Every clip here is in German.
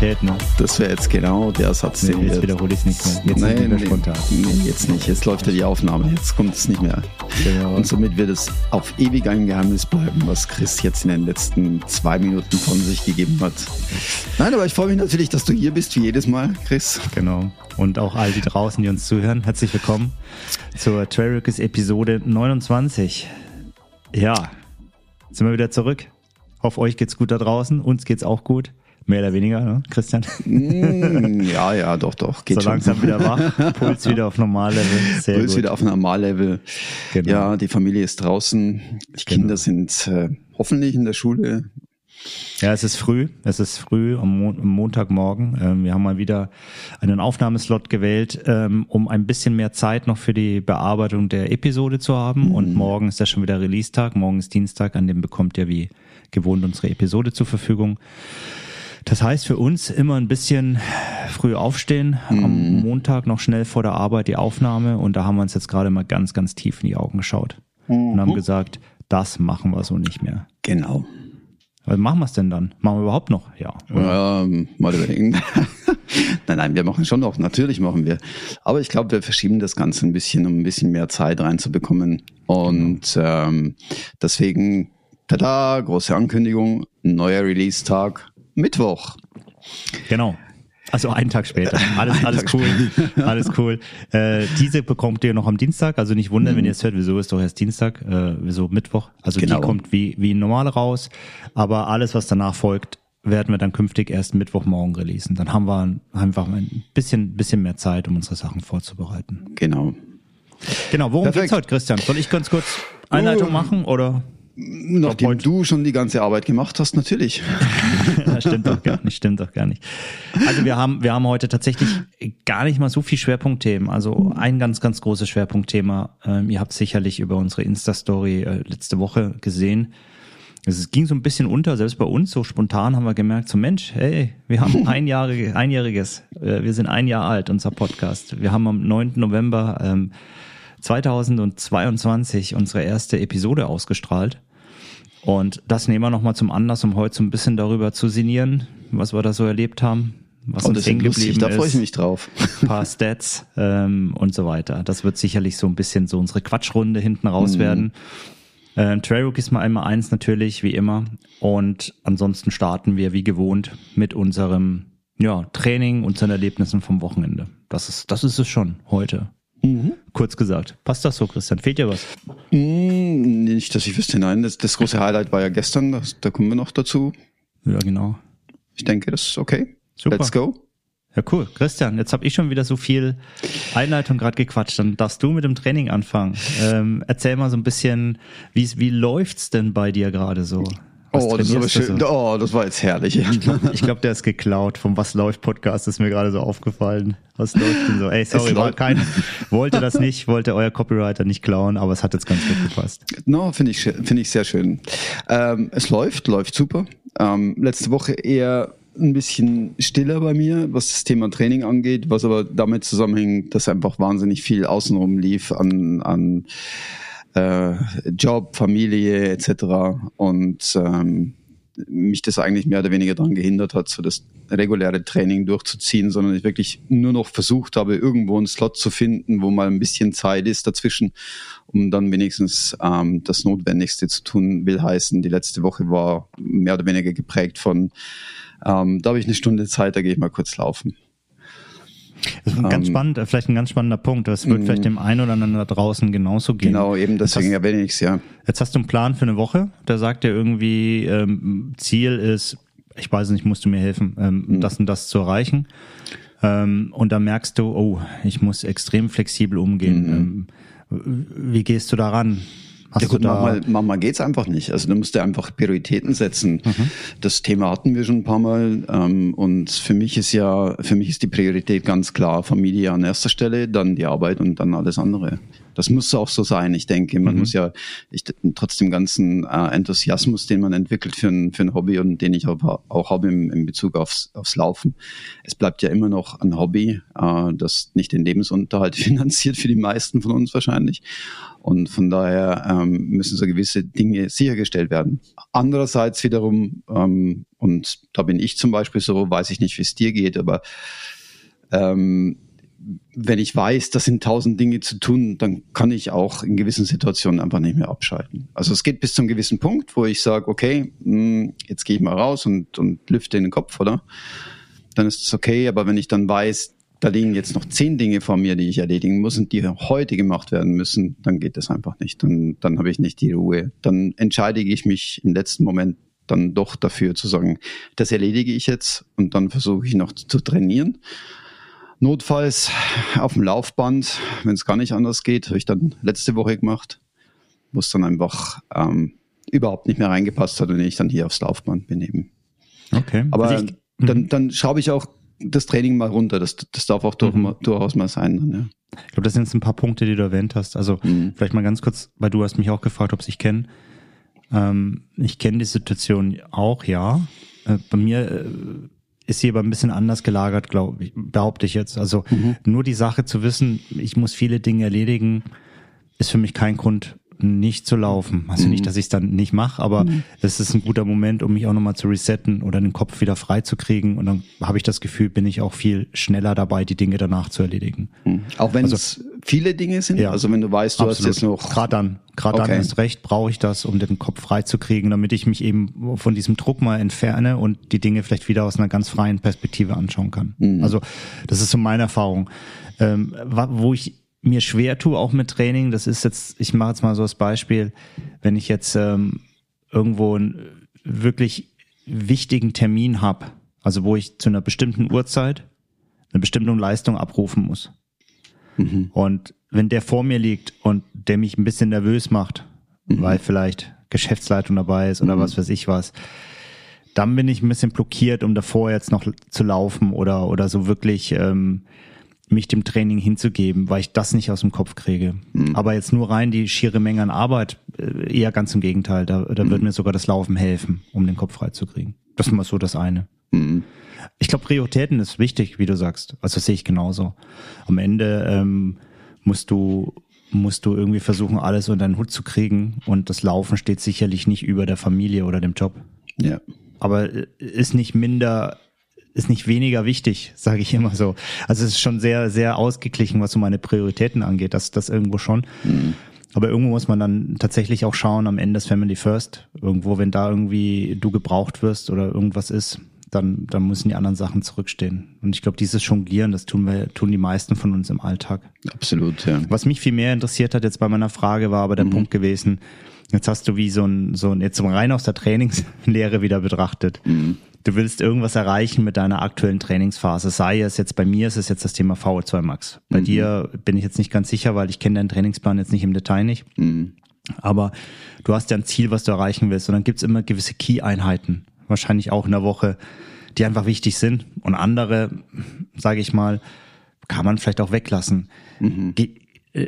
Spontanität, ne? Das wäre jetzt genau der Satz, Nee, den jetzt wiederhole ich es nicht mehr. Jetzt Nein, nicht nee, spontan. nee, jetzt nicht. Jetzt läuft ja die Aufnahme. Jetzt kommt es nicht mehr. Genau. Und somit wird es auf ewig ein Geheimnis bleiben, was Chris jetzt in den letzten zwei Minuten von sich gegeben hat. Nein, aber ich freue mich natürlich, dass du hier bist, wie jedes Mal, Chris. Genau. Und auch all die draußen, die uns zuhören, herzlich willkommen zur Trailricks Episode 29. Ja, sind wir wieder zurück. Hoffe, euch geht's gut da draußen. Uns geht's auch gut. Mehr oder weniger, ne, Christian? Mm, ja, ja, doch, doch. Geht so schon. langsam wieder wach. Puls wieder auf Normallevel. Sehr Puls gut. wieder auf Normallevel. Genau. Ja, die Familie ist draußen. Die Kinder sind äh, hoffentlich in der Schule. Ja, es ist früh. Es ist früh am, am Montagmorgen. Ähm, wir haben mal wieder einen Aufnahmeslot gewählt, ähm, um ein bisschen mehr Zeit noch für die Bearbeitung der Episode zu haben. Und morgen ist ja schon wieder Release-Tag. Morgen ist Dienstag, an dem bekommt ihr wie gewohnt unsere Episode zur Verfügung. Das heißt für uns immer ein bisschen früh aufstehen, am Montag noch schnell vor der Arbeit die Aufnahme und da haben wir uns jetzt gerade mal ganz, ganz tief in die Augen geschaut und haben gesagt, das machen wir so nicht mehr. Genau. Was machen wir es denn dann? Machen wir überhaupt noch? Ja. Ähm, mal überlegen. nein, nein, wir machen schon noch. Natürlich machen wir. Aber ich glaube, wir verschieben das Ganze ein bisschen, um ein bisschen mehr Zeit reinzubekommen. Und ähm, deswegen, tada, große Ankündigung, neuer Release-Tag, Mittwoch. Genau. Also einen Tag später. Alles, alles cool. Alles cool. Äh, diese bekommt ihr noch am Dienstag. Also nicht wundern, wenn ihr es hört, wieso ist doch erst Dienstag, äh, wieso Mittwoch. Also Genau. die kommt wie, wie normal raus. Aber alles, was danach folgt, werden wir dann künftig erst Mittwochmorgen releasen. Dann haben wir einfach ein bisschen, bisschen mehr Zeit, um unsere Sachen vorzubereiten. Genau. Genau, worum Perfekt. geht's heute, Christian? Soll ich ganz kurz Einleitung Oh. machen oder? Nachdem heute- du schon die ganze Arbeit gemacht hast, natürlich. Das stimmt doch gar nicht, stimmt doch gar nicht. Also wir haben, wir haben heute tatsächlich gar nicht mal so viel Schwerpunktthemen. Also ein ganz, ganz großes Schwerpunktthema. Ähm, ihr habt sicherlich über unsere Insta-Story äh, letzte Woche gesehen. Es ging so ein bisschen unter, selbst bei uns, so spontan haben wir gemerkt, so Mensch, hey, wir haben ein Jahre, einjähriges, äh, wir sind ein Jahr alt, unser Podcast. Wir haben am 9. November ähm, 2022 unsere erste Episode ausgestrahlt. Und das nehmen wir nochmal zum Anlass, um heute so ein bisschen darüber zu sinnieren, was wir da so erlebt haben, was Und uns hängen lustig, geblieben da ist, freue ich mich drauf. ein paar Stats ähm, und so weiter. Das wird sicherlich so ein bisschen so unsere Quatschrunde hinten raus werden. Ähm, Trailbook ist mal einmal eins natürlich, wie immer. Und ansonsten starten wir wie gewohnt mit unserem ja, Training, unseren Erlebnissen vom Wochenende. Das ist, das ist es schon heute. Kurz gesagt. Passt das so, Christian? Fehlt dir was? Hm, nicht, dass ich wüsste, nein. Das, das große Highlight war ja gestern, das, da kommen wir noch dazu. Ja, genau. Ich denke, das ist okay. Super. Let's go. Ja, cool. Christian, jetzt habe ich schon wieder so viel Einleitung gerade gequatscht. Dann darfst du mit dem Training anfangen. Ähm, erzähl mal so ein bisschen, wie wie läuft's denn bei dir gerade so? Was Oh, das ist aber schön. so? Oh, das war jetzt herrlich. Ich glaube, der ist geklaut vom Was läuft Podcast, ist mir gerade so aufgefallen. Was läuft denn so? Ey, sorry, Es war kein, wollte das nicht, wollte euer Copywriter nicht klauen, aber es hat jetzt ganz gut gepasst. No, finde ich, finde ich sehr schön. Ähm, es läuft, läuft super. Ähm, letzte Woche eher ein bisschen stiller bei mir, was das Thema Training angeht, was aber damit zusammenhängt, dass einfach wahnsinnig viel außenrum lief an, an äh, Job, Familie etc. Und ähm, mich das eigentlich mehr oder weniger daran gehindert hat, so das reguläre Training durchzuziehen, sondern ich wirklich nur noch versucht habe, irgendwo einen Slot zu finden, wo mal ein bisschen Zeit ist dazwischen, um dann wenigstens ähm, das Notwendigste zu tun, will heißen, die letzte Woche war mehr oder weniger geprägt von, ähm, da habe ich eine Stunde Zeit, da gehe ich mal kurz laufen. Das ist ein ganz Ähm, spannend, äh, vielleicht ein ganz spannender Punkt. Das wird vielleicht dem einen oder anderen da draußen genauso gehen. Genau, eben deswegen erwähne ich es ja. Jetzt hast du einen Plan für eine Woche. Da sagt er irgendwie, ähm, Ziel ist, ich weiß nicht, musst du mir helfen, ähm, Mhm. das und das zu erreichen. Ähm, und dann merkst du, oh, ich muss extrem flexibel umgehen. Ähm, wie gehst du daran? Hast Mhm. Ja gut, manchmal, manchmal geht's einfach nicht. Also du musst dir einfach Prioritäten setzen. Das Thema hatten wir schon ein paar Mal. Ähm, und für mich ist ja, für mich ist die Priorität ganz klar Familie an erster Stelle, dann die Arbeit und dann alles andere. Das muss auch so sein, ich denke. Man mhm. muss ja ich, trotz dem ganzen äh, Enthusiasmus, den man entwickelt für ein, für ein Hobby und den ich auch, auch habe im, im Bezug aufs, aufs Laufen, es bleibt ja immer noch ein Hobby, äh, das nicht den Lebensunterhalt finanziert für die meisten von uns wahrscheinlich. Und von daher ähm, müssen so gewisse Dinge sichergestellt werden. Andererseits wiederum, ähm, und da bin ich zum Beispiel so, weiß ich nicht, wie es dir geht, aber ähm, wenn ich weiß, das sind tausend Dinge zu tun, dann kann ich auch in gewissen Situationen einfach nicht mehr abschalten. Also es geht bis zum gewissen Punkt, wo ich sage, okay, hm, jetzt gehe ich mal raus und, und lüfte den Kopf, oder? Dann ist es okay, aber wenn ich dann weiß, da liegen jetzt noch zehn Dinge vor mir, die ich erledigen muss und die heute gemacht werden müssen, dann geht das einfach nicht. Dann, dann habe ich nicht die Ruhe. Dann entscheide ich mich im letzten Moment dann doch dafür zu sagen, das erledige ich jetzt und dann versuche ich noch zu trainieren Notfalls auf dem Laufband, wenn es gar nicht anders geht, habe ich dann letzte Woche gemacht, wo es dann einfach ähm, überhaupt nicht mehr reingepasst hat und ich dann hier aufs Laufband bin eben. Okay. Aber also ich, dann, mhm. dann schraube ich auch das Training mal runter. Das, das darf auch durch, mhm. durchaus mal sein. Dann, ja. Ich glaube, das sind jetzt ein paar Punkte, die du erwähnt hast. Also mhm. vielleicht mal ganz kurz, weil du hast mich auch gefragt, ob ich kenne. Ähm, ich kenne die Situation auch, ja. Äh, bei mir äh, ist hier aber ein bisschen anders gelagert, glaube ich, behaupte ich jetzt. Also mhm. nur die Sache zu wissen, ich muss viele Dinge erledigen, ist für mich kein Grund, nicht zu laufen. Also mhm. nicht, dass ich es dann nicht mache, aber mhm. es ist ein guter Moment, um mich auch nochmal zu resetten oder den Kopf wieder frei zu kriegen. Und dann habe ich das Gefühl, bin ich auch viel schneller dabei, die Dinge danach zu erledigen. Mhm. Auch wenn also, es viele Dinge sind? Ja, also wenn du weißt, du absolut. hast jetzt noch... Gerade dann, gerade okay. dann ist recht, brauche ich das, um den Kopf frei zu kriegen, damit ich mich eben von diesem Druck mal entferne und die Dinge vielleicht wieder aus einer ganz freien Perspektive anschauen kann. Mhm. Also das ist so meine Erfahrung. Ähm, wo ich mir schwer tue, auch mit Training, das ist jetzt, ich mache jetzt mal so das Beispiel, wenn ich jetzt ähm, irgendwo einen wirklich wichtigen Termin habe, also wo ich zu einer bestimmten Uhrzeit eine bestimmte Leistung abrufen muss. Mhm. Und wenn der vor mir liegt und der mich ein bisschen nervös macht, mhm. weil vielleicht Geschäftsleitung dabei ist oder mhm. was weiß ich was, dann bin ich ein bisschen blockiert, um davor jetzt noch zu laufen oder, oder so wirklich ähm, mich dem Training hinzugeben, weil ich das nicht aus dem Kopf kriege. Mhm. Aber jetzt nur rein die schiere Menge an Arbeit, äh, eher ganz im Gegenteil. Da, da mhm. wird mir sogar das Laufen helfen, um den Kopf freizukriegen. Das ist mal so das eine. Mhm. Ich glaube, Prioritäten ist wichtig, wie du sagst. Also das sehe ich genauso. Am Ende ähm, musst du musst du irgendwie versuchen, alles unter den Hut zu kriegen. Und das Laufen steht sicherlich nicht über der Familie oder dem Job. Ja. Aber äh, ist nicht minder ist nicht weniger wichtig, sage ich immer so. Also es ist schon sehr, sehr ausgeglichen, was so meine Prioritäten angeht. Das, das irgendwo schon. Mhm. Aber irgendwo muss man dann tatsächlich auch schauen, am Ende ist Family First. Irgendwo, wenn da irgendwie du gebraucht wirst oder irgendwas ist, dann, dann müssen die anderen Sachen zurückstehen. Und ich glaube, dieses Jonglieren, das tun wir, tun die meisten von uns im Alltag. Absolut, ja. Was mich viel mehr interessiert hat jetzt bei meiner Frage, war aber der mhm. Punkt gewesen, jetzt hast du wie so ein, so ein, jetzt rein aus der Trainingslehre wieder betrachtet. Mhm du willst irgendwas erreichen mit deiner aktuellen Trainingsphase. Sei es jetzt bei mir, ist es jetzt das Thema VO2 Max. Bei mhm. dir bin ich jetzt nicht ganz sicher, weil ich kenne deinen Trainingsplan jetzt nicht im Detail nicht. Mhm. Aber du hast ja ein Ziel, was du erreichen willst. Und dann gibt's immer gewisse Key-Einheiten, wahrscheinlich auch in der Woche, die einfach wichtig sind. Und andere, sage ich mal, kann man vielleicht auch weglassen. Mhm. Äh,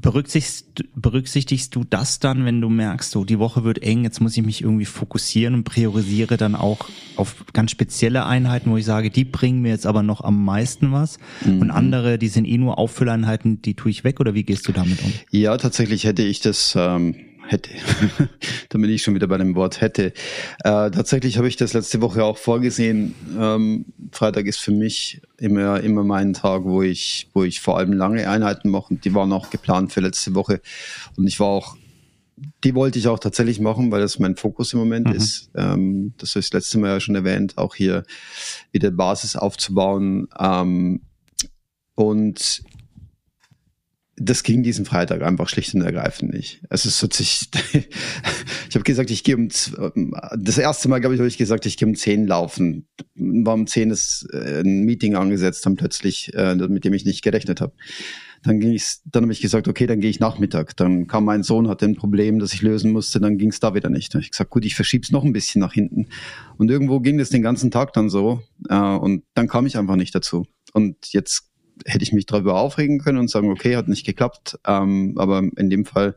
Berücksichtigst, berücksichtigst du das dann, wenn du merkst, so die Woche wird eng, jetzt muss ich mich irgendwie fokussieren und priorisiere dann auch auf ganz spezielle Einheiten, wo ich sage, die bringen mir jetzt aber noch am meisten was mhm. und andere, die sind eh nur Auffülleinheiten, die tue ich weg oder wie gehst du damit um? Ja, tatsächlich hätte ich das ähm, hätte. da bin ich schon wieder bei dem Wort hätte. Äh, tatsächlich habe ich das letzte Woche auch vorgesehen. Ähm, Freitag ist für mich immer, immer mein Tag, wo ich, wo ich vor allem lange Einheiten mache und die waren auch geplant für letzte Woche. Und ich war auch, die wollte ich auch tatsächlich machen, weil das mein Fokus im Moment mhm. ist. Ähm, das habe ich das letzte Mal ja schon erwähnt, auch hier wieder Basis aufzubauen. Ähm, und das ging diesen Freitag einfach schlicht und ergreifend nicht. Es hat sich, ich habe gesagt, ich gehe um, das erste Mal, glaube ich, habe ich gesagt, ich gehe um zehn laufen. War um zehn ist äh, ein Meeting angesetzt, dann plötzlich, äh, mit dem ich nicht gerechnet habe. Dann ging ich, dann habe ich gesagt, okay, dann gehe ich Nachmittag. Dann kam mein Sohn, hatte ein Problem, das ich lösen musste, dann ging es da wieder nicht. Dann habe ich gesagt, gut, ich verschieb's noch ein bisschen nach hinten. Und irgendwo ging das den ganzen Tag dann so. Äh, und dann kam ich einfach nicht dazu. Und jetzt hätte ich mich darüber aufregen können und sagen, okay, hat nicht geklappt. Ähm, aber in dem Fall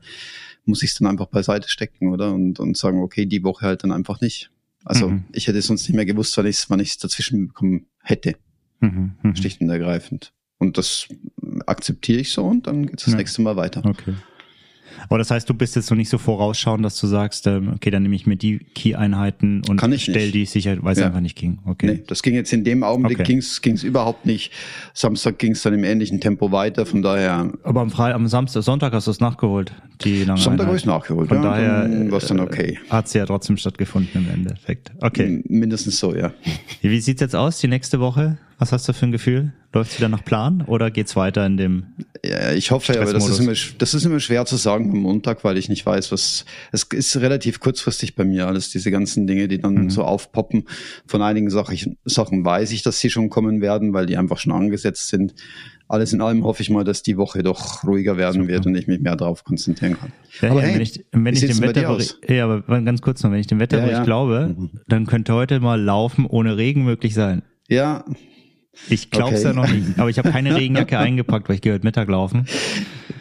muss ich es dann einfach beiseite stecken, oder? Und, und sagen, okay, die Woche halt dann einfach nicht. Also mhm. ich hätte sonst nicht mehr gewusst, wann ich es wann ich's dazwischen bekommen hätte. Mhm, mh. Schlicht und ergreifend. Und das akzeptiere ich so und dann geht es das ja. nächste Mal weiter. Okay. Aber das heißt, du bist jetzt so nicht so vorausschauend, dass du sagst, ähm, okay, dann nehme ich mir die Key-Einheiten und stell die sicher, weil es ja. einfach nicht ging. Okay. Nee, das ging jetzt in dem Augenblick okay. ging's ging's überhaupt nicht. Samstag ging's dann im ähnlichen Tempo weiter, von daher. Aber am Freitag, am Samstag, Sonntag hast du es nachgeholt, die lange Sonntag habe ich nachgeholt, von ja, daher war es dann okay. Äh, Hat sie ja trotzdem stattgefunden im Endeffekt. Okay. Mindestens so, ja. Wie sieht's jetzt aus, die nächste Woche? Was hast du für ein Gefühl? Läuft wieder nach Plan oder geht's weiter in dem? Ja, ich hoffe, aber das ist, immer, das ist immer schwer zu sagen am Montag, weil ich nicht weiß, was. Es ist relativ kurzfristig bei mir alles, diese ganzen Dinge, die dann mhm. so aufpoppen. Von einigen Sachen, Sachen weiß ich, dass sie schon kommen werden, weil die einfach schon angesetzt sind. Alles in allem hoffe ich mal, dass die Woche doch ruhiger werden Super. wird und ich mich mehr darauf konzentrieren kann. Ja, aber ja, hey, wenn ich, wenn ich dem Wetterbericht, ja, aber ganz kurz noch, wenn ich dem Wetterbericht ja, glaube, mhm. dann könnte heute mal Laufen ohne Regen möglich sein. Ja, ich glaub's okay. ja noch nicht, aber ich habe keine Regenjacke eingepackt, weil ich gehört Mittag laufen.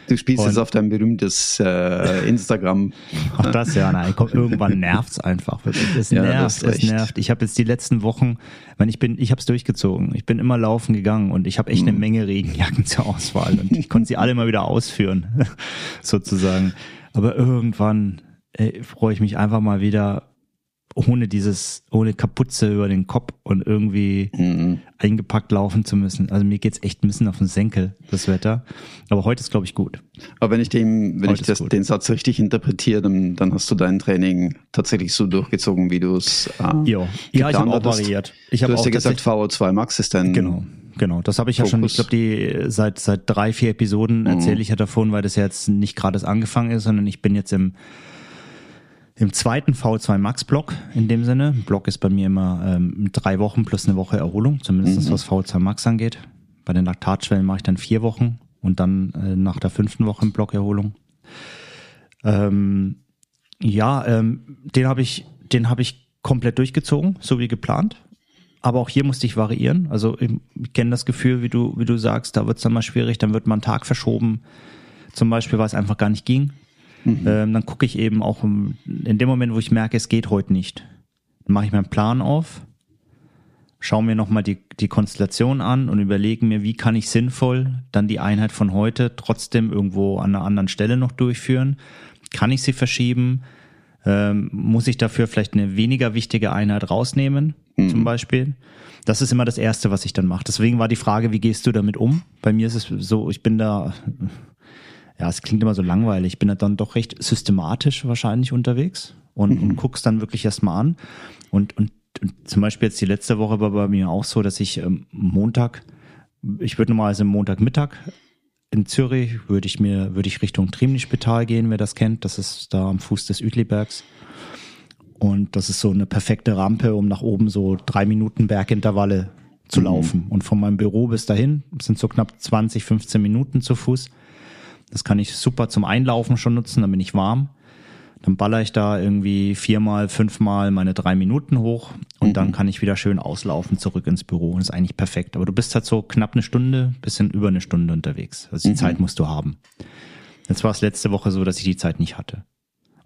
Du spielst jetzt auf dein berühmtes äh, Instagram. Ach das ja, nein, komm, irgendwann nervt's einfach wirklich. Es ja, nervt, es nervt. Ich habe jetzt die letzten Wochen, wenn ich bin, ich habe es durchgezogen. Ich bin immer laufen gegangen und ich habe echt eine mhm. Menge Regenjacken zur Auswahl und ich konnte sie alle mal wieder ausführen, sozusagen. Aber irgendwann freue ich mich einfach mal wieder ohne dieses, ohne Kapuze über den Kopf und irgendwie mhm. eingepackt laufen zu müssen. Also mir geht's echt ein bisschen auf den Senkel, das Wetter. Aber heute ist, glaube ich, gut. Aber wenn ich dem, wenn heute ich das, den Satz richtig interpretiere, dann, dann hast du dein Training tatsächlich so durchgezogen, wie du es äh, Ja, ich habe auch variiert. Ich du hast ja gesagt, VO2 Max ist dein Genau. Genau, das habe ich Fokus. ja schon, ich glaube, die seit seit drei, vier Episoden mhm. erzähle ich ja davon, weil das ja jetzt nicht gerade angefangen ist, sondern ich bin jetzt im im zweiten V2 Max Block in dem Sinne. Block ist bei mir immer ähm, drei Wochen plus eine Woche Erholung, zumindest mhm. was V2 Max angeht. Bei den Laktatschwellen mache ich dann vier Wochen und dann äh, nach der fünften Woche im Block Erholung. Ähm, ja, ähm, den habe ich, den habe ich komplett durchgezogen, so wie geplant. Aber auch hier musste ich variieren. Also ich, ich kenne das Gefühl, wie du, wie du sagst, da wird es dann mal schwierig, dann wird mal ein Tag verschoben. Zum Beispiel, weil es einfach gar nicht ging. Mhm. Ähm, dann gucke ich eben auch in dem Moment, wo ich merke, es geht heute nicht. Dann mache ich meinen Plan auf, schaue mir nochmal die, die Konstellation an und überlege mir, wie kann ich sinnvoll dann die Einheit von heute trotzdem irgendwo an einer anderen Stelle noch durchführen. Kann ich sie verschieben? Ähm, muss ich dafür vielleicht eine weniger wichtige Einheit rausnehmen, mhm. zum Beispiel? Das ist immer das Erste, was ich dann mache. Deswegen war die Frage, wie gehst du damit um? Bei mir ist es so, ich bin da ja, es klingt immer so langweilig. Ich bin dann doch recht systematisch wahrscheinlich unterwegs und, mhm. und guck's dann wirklich erstmal an. Und, und, und zum Beispiel jetzt die letzte Woche war bei mir auch so, dass ich ähm, Montag, ich würde normalerweise Montagmittag in Zürich würde ich mir, würde ich Richtung Triemnichspital gehen, wer das kennt. Das ist da am Fuß des Uetlibergs. Und das ist so eine perfekte Rampe, um nach oben so drei Minuten Bergintervalle zu mhm. laufen. Und von meinem Büro bis dahin sind so knapp 20, 15 Minuten zu Fuß. Das kann ich super zum Einlaufen schon nutzen, dann bin ich warm. Dann baller ich da irgendwie viermal, fünfmal meine drei Minuten hoch und mhm. dann kann ich wieder schön auslaufen zurück ins Büro. Und das ist eigentlich perfekt. Aber du bist halt so knapp eine Stunde, bisschen über eine Stunde unterwegs. Also die mhm. Zeit musst du haben. Jetzt war es letzte Woche so, dass ich die Zeit nicht hatte.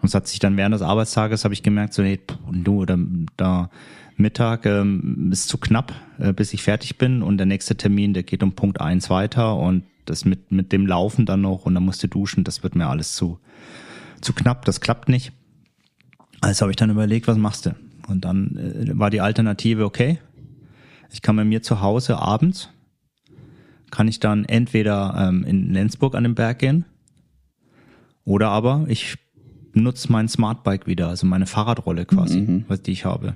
Und es hat sich dann während des Arbeitstages, habe ich gemerkt, so, nee, du, oder da Mittag ähm, ist zu knapp, äh, bis ich fertig bin. Und der nächste Termin, der geht um Punkt eins weiter und das mit, mit dem Laufen dann noch und dann musst du duschen, das wird mir alles zu, zu knapp, das klappt nicht. Also habe ich dann überlegt, was machst du? Und dann äh, war die Alternative, okay, ich kann bei mir zu Hause abends, kann ich dann entweder ähm, in Lenzburg an den Berg gehen oder aber ich nutze mein Smartbike wieder, also meine Fahrradrolle quasi, mhm. was die ich habe.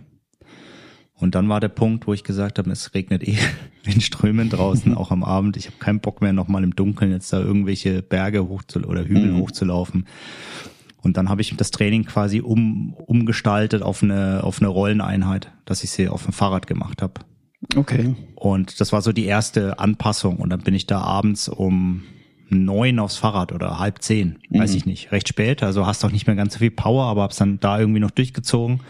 Und dann war der Punkt, wo ich gesagt habe, es regnet eh in Strömen draußen, auch am Abend. Ich habe keinen Bock mehr, nochmal im Dunkeln jetzt da irgendwelche Berge hoch zu, oder Hügel mhm. hochzulaufen. Und dann habe ich das Training quasi um, umgestaltet auf eine, auf eine Rolleneinheit, dass ich sie auf dem Fahrrad gemacht habe. Okay. Und das war so die erste Anpassung. Und dann bin ich da abends um neun aufs Fahrrad oder halb zehn, weiß mhm. ich nicht, recht spät. Also hast auch nicht mehr ganz so viel Power, aber hab's dann da irgendwie noch durchgezogen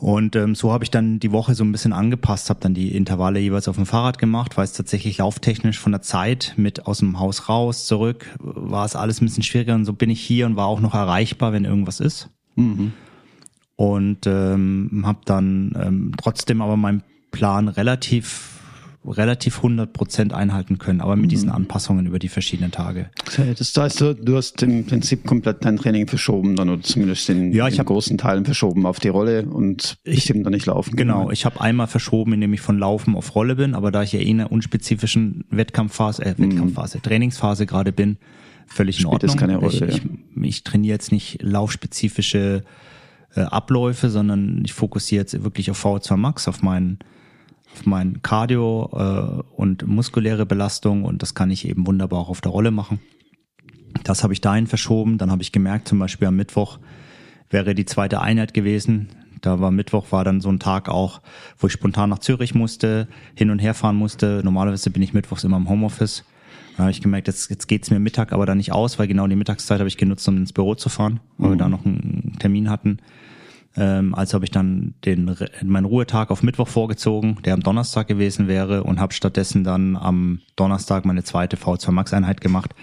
Und ähm, so habe ich dann die Woche so ein bisschen angepasst, habe dann die Intervalle jeweils auf dem Fahrrad gemacht, weil es tatsächlich lauftechnisch von der Zeit mit aus dem Haus raus, zurück, war es alles ein bisschen schwieriger und so bin ich hier und war auch noch erreichbar, wenn irgendwas ist. Mhm. Und ähm, habe dann ähm, trotzdem aber meinen Plan relativ relativ 100 Prozent einhalten können, aber mit diesen mhm. Anpassungen über die verschiedenen Tage. Das heißt, du, hast im Prinzip komplett dein Training verschoben, dann oder zumindest in, ja, ich in großen Teilen verschoben auf die Rolle und ich eben dann nicht laufen. Genau, kann. ich habe einmal verschoben, indem ich von Laufen auf Rolle bin, aber da ich ja eh in einer unspezifischen Wettkampfphase, äh, Wettkampfphase, mhm. Trainingsphase gerade bin, völlig in Ordnung. Das keine Rolle, ich, ja. ich, ich trainiere jetzt nicht laufspezifische äh, Abläufe, sondern ich fokussiere jetzt wirklich auf V2 Max, auf meinen auf mein Cardio äh, und muskuläre Belastung und das kann ich eben wunderbar auch auf der Rolle machen. Das habe ich dahin verschoben. Dann habe ich gemerkt, zum Beispiel am Mittwoch wäre die zweite Einheit gewesen. Da war Mittwoch, war dann so ein Tag auch, wo ich spontan nach Zürich musste, hin und her fahren musste. Normalerweise bin ich mittwochs immer im Homeoffice. Da habe ich gemerkt, jetzt, jetzt geht's mir Mittag aber da nicht aus, weil genau die Mittagszeit habe ich genutzt, um ins Büro zu fahren, weil mhm. wir da noch einen Termin hatten. Ähm, also habe ich dann den meinen Ruhetag auf Mittwoch vorgezogen, der am Donnerstag gewesen wäre, und habe stattdessen dann am Donnerstag meine zweite V2 Max Einheit gemacht.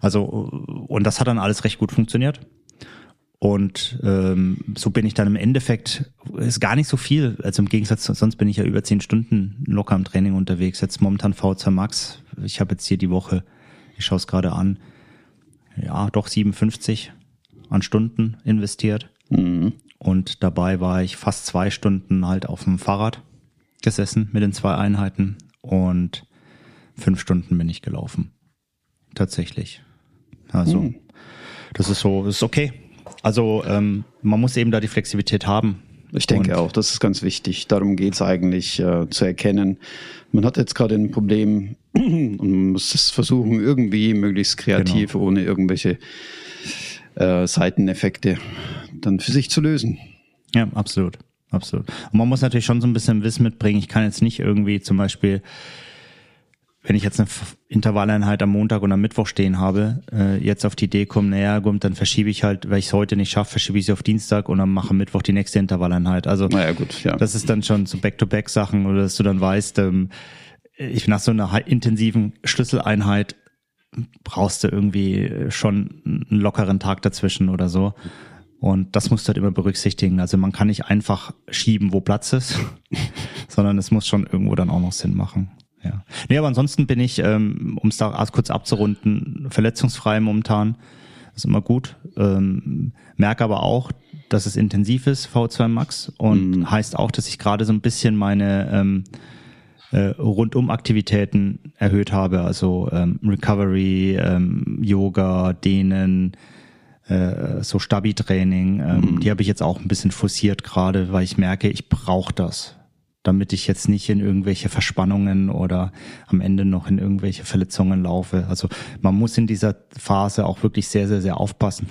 Also und das hat dann alles recht gut funktioniert. Und ähm, so bin ich dann im Endeffekt, ist gar nicht so viel. Also im Gegensatz, sonst bin ich ja über zehn Stunden locker im Training unterwegs. Jetzt momentan V2 Max. Ich habe jetzt hier die Woche, ich schaue es gerade an, ja, doch 57 an Stunden investiert. Mhm. Und dabei war ich fast zwei Stunden halt auf dem Fahrrad gesessen mit den zwei Einheiten und fünf Stunden bin ich gelaufen. Tatsächlich. Also, hm. das ist so, das ist okay. Also, ähm, man muss eben da die Flexibilität haben. Ich denke und auch, das ist ganz wichtig. Darum geht's eigentlich äh, zu erkennen. Man hat jetzt gerade ein Problem und man muss es versuchen, irgendwie möglichst kreativ, genau. ohne irgendwelche äh, Seiteneffekte dann für sich zu lösen. Ja, absolut. Absolut. Und man muss natürlich schon so ein bisschen Wissen mitbringen. Ich kann jetzt nicht irgendwie zum Beispiel, wenn ich jetzt eine Intervalleinheit am Montag und am Mittwoch stehen habe, äh, jetzt auf die Idee kommen, naja, gut, dann verschiebe ich halt, weil ich es heute nicht schaffe, verschiebe ich sie auf Dienstag und dann mache Mittwoch die nächste Intervalleinheit. Also naja, gut, ja. das ist dann schon so Back-to-Back-Sachen oder dass du dann weißt, ähm, ich nach so einer intensiven Schlüsseleinheit brauchst du irgendwie schon einen lockeren Tag dazwischen oder so. Und das musst du halt immer berücksichtigen. Also man kann nicht einfach schieben, wo Platz ist, sondern es muss schon irgendwo dann auch noch Sinn machen. Ja. Nee, aber ansonsten bin ich, ähm, um es da kurz abzurunden, verletzungsfrei momentan. Das ist immer gut. Ähm, merke aber auch, dass es intensiv ist, V2 Max. Und mhm. heißt auch, dass ich gerade so ein bisschen meine ähm, äh, Rundum-Aktivitäten erhöht habe. Also ähm, Recovery, ähm, Yoga, Dehnen, äh, so Stabi-Training. Ähm, mhm. Die habe ich jetzt auch ein bisschen forciert gerade, weil ich merke, ich brauche das, damit ich jetzt nicht in irgendwelche Verspannungen oder am Ende noch in irgendwelche Verletzungen laufe. Also man muss in dieser Phase auch wirklich sehr, sehr, sehr aufpassen.